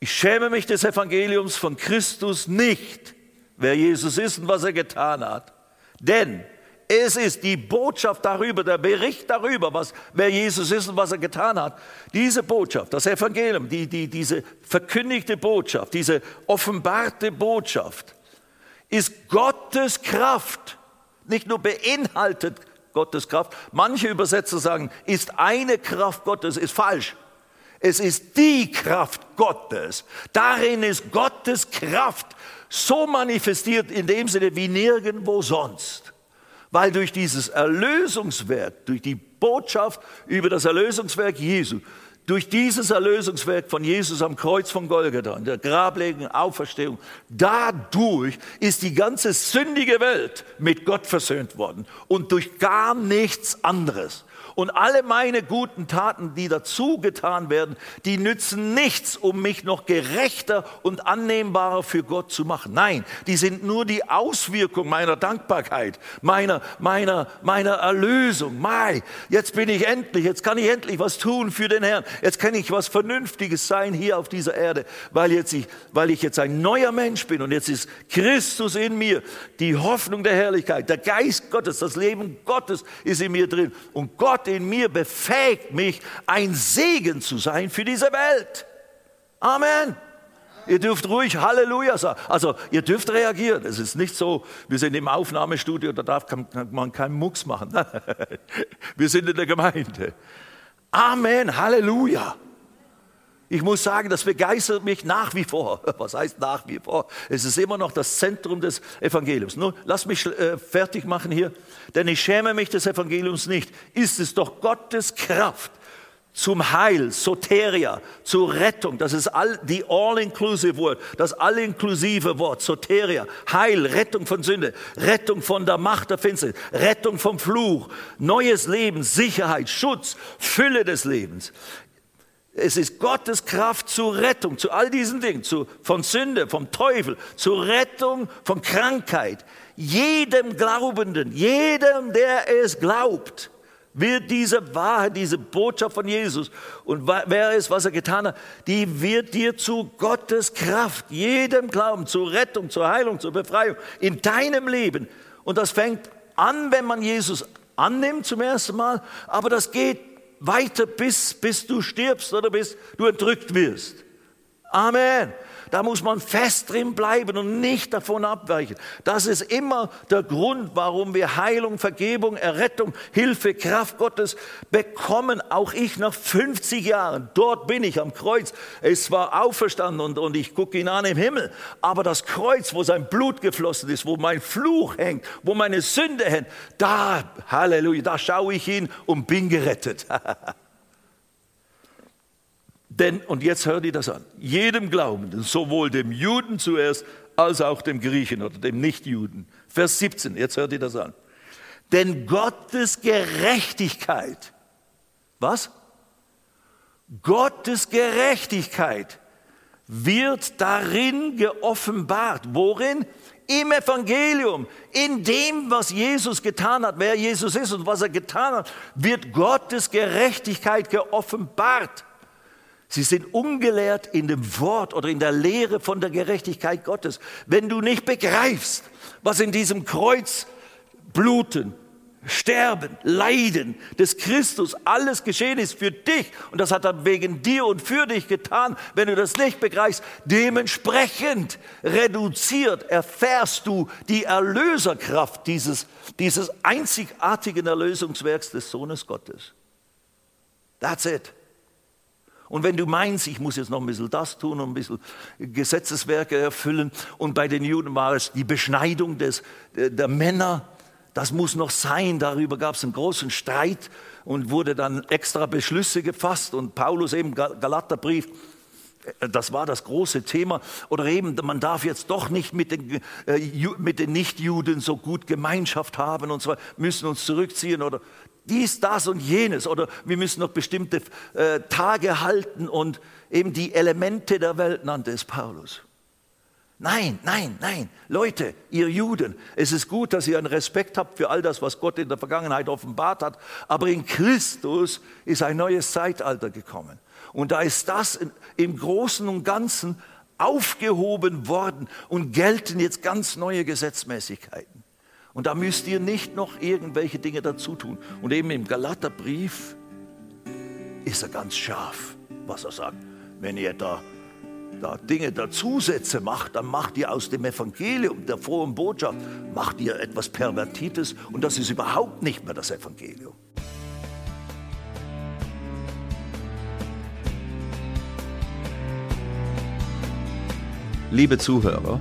Speaker 1: Ich schäme mich des Evangeliums von Christus nicht, wer Jesus ist und was er getan hat. Denn es ist die Botschaft darüber, der Bericht darüber, was, wer Jesus ist und was er getan hat. Diese Botschaft, das Evangelium, die, die, diese verkündigte Botschaft, diese offenbarte Botschaft, ist Gottes Kraft. Nicht nur beinhaltet Gottes Kraft. Manche Übersetzer sagen, ist eine Kraft Gottes, ist falsch. Es ist die Kraft Gottes. Darin ist Gottes Kraft so manifestiert in dem Sinne wie nirgendwo sonst. Weil durch dieses Erlösungswerk, durch die Botschaft über das Erlösungswerk Jesu, durch dieses Erlösungswerk von Jesus am Kreuz von Golgatha, in der Grablegung, Auferstehung, dadurch ist die ganze sündige Welt mit Gott versöhnt worden und durch gar nichts anderes. Und alle meine guten Taten, die dazu getan werden, die nützen nichts, um mich noch gerechter und annehmbarer für Gott zu machen. Nein, die sind nur die Auswirkung meiner Dankbarkeit, meiner, meiner, meiner Erlösung. Mai, jetzt bin ich endlich, jetzt kann ich endlich was tun für den Herrn. Jetzt kann ich was Vernünftiges sein hier auf dieser Erde, weil, jetzt ich, weil ich jetzt ein neuer Mensch bin und jetzt ist Christus in mir, die Hoffnung der Herrlichkeit, der Geist Gottes, das Leben Gottes ist in mir drin. Und Gott Gott in mir befähigt mich, ein Segen zu sein für diese Welt. Amen. Ihr dürft ruhig Halleluja sagen. Also ihr dürft reagieren. Es ist nicht so, wir sind im Aufnahmestudio, da darf man keinen Mucks machen. wir sind in der Gemeinde. Amen, Halleluja. Ich muss sagen, das begeistert mich nach wie vor. Was heißt nach wie vor? Es ist immer noch das Zentrum des Evangeliums. Nun, lass mich äh, fertig machen hier, denn ich schäme mich des Evangeliums nicht. Ist es doch Gottes Kraft zum Heil, Soteria, zur Rettung. Das ist all, die all-inclusive Wort, das all-inklusive Wort, Soteria, Heil, Rettung von Sünde, Rettung von der Macht der Finsternis, Rettung vom Fluch, neues Leben, Sicherheit, Schutz, Fülle des Lebens. Es ist Gottes Kraft zur Rettung, zu all diesen Dingen, zu, von Sünde, vom Teufel, zur Rettung von Krankheit. Jedem Glaubenden, jedem, der es glaubt, wird diese Wahrheit, diese Botschaft von Jesus und wer ist, was er getan hat, die wird dir zu Gottes Kraft, jedem Glauben, zur Rettung, zur Heilung, zur Befreiung in deinem Leben. Und das fängt an, wenn man Jesus annimmt zum ersten Mal, aber das geht weiter bis, bis du stirbst oder bis du entrückt wirst. Amen. Da muss man fest drin bleiben und nicht davon abweichen. Das ist immer der Grund, warum wir Heilung, Vergebung, Errettung, Hilfe, Kraft Gottes bekommen. Auch ich nach 50 Jahren, dort bin ich am Kreuz. Es war auferstanden und, und ich gucke ihn an im Himmel. Aber das Kreuz, wo sein Blut geflossen ist, wo mein Fluch hängt, wo meine Sünde hängt, da, Halleluja, da schaue ich ihn und bin gerettet. Denn, und jetzt hört ihr das an, jedem Glaubenden, sowohl dem Juden zuerst als auch dem Griechen oder dem Nichtjuden. Vers 17, jetzt hört ihr das an. Denn Gottes Gerechtigkeit, was? Gottes Gerechtigkeit wird darin geoffenbart. Worin? Im Evangelium, in dem, was Jesus getan hat, wer Jesus ist und was er getan hat, wird Gottes Gerechtigkeit geoffenbart. Sie sind ungelehrt in dem Wort oder in der Lehre von der Gerechtigkeit Gottes. Wenn du nicht begreifst, was in diesem Kreuz bluten, sterben, leiden des Christus alles geschehen ist für dich und das hat er wegen dir und für dich getan, wenn du das nicht begreifst, dementsprechend reduziert erfährst du die Erlöserkraft dieses, dieses einzigartigen Erlösungswerks des Sohnes Gottes. That's it. Und wenn du meinst, ich muss jetzt noch ein bisschen das tun und ein bisschen Gesetzeswerke erfüllen, und bei den Juden war es die Beschneidung des, der Männer, das muss noch sein. Darüber gab es einen großen Streit und wurde dann extra Beschlüsse gefasst. Und Paulus eben Galaterbrief, äh, das war das große Thema. Oder eben, man darf jetzt doch nicht mit den, äh, mit den Nichtjuden so gut Gemeinschaft haben und so, müssen uns zurückziehen. Oder dies, das und jenes oder wir müssen noch bestimmte äh, Tage halten und eben die Elemente der Welt nannte es Paulus. Nein, nein, nein. Leute, ihr Juden, es ist gut, dass ihr einen Respekt habt für all das, was Gott in der Vergangenheit offenbart hat, aber in Christus ist ein neues Zeitalter gekommen. Und da ist das im Großen und Ganzen aufgehoben worden und gelten jetzt ganz neue Gesetzmäßigkeiten. Und da müsst ihr nicht noch irgendwelche Dinge dazu tun. Und eben im Galaterbrief ist er ganz scharf, was er sagt. Wenn ihr da, da Dinge dazusätze macht, dann macht ihr aus dem Evangelium, der frohen Botschaft, macht ihr etwas Pervertites und das ist überhaupt nicht mehr das Evangelium.
Speaker 2: Liebe Zuhörer,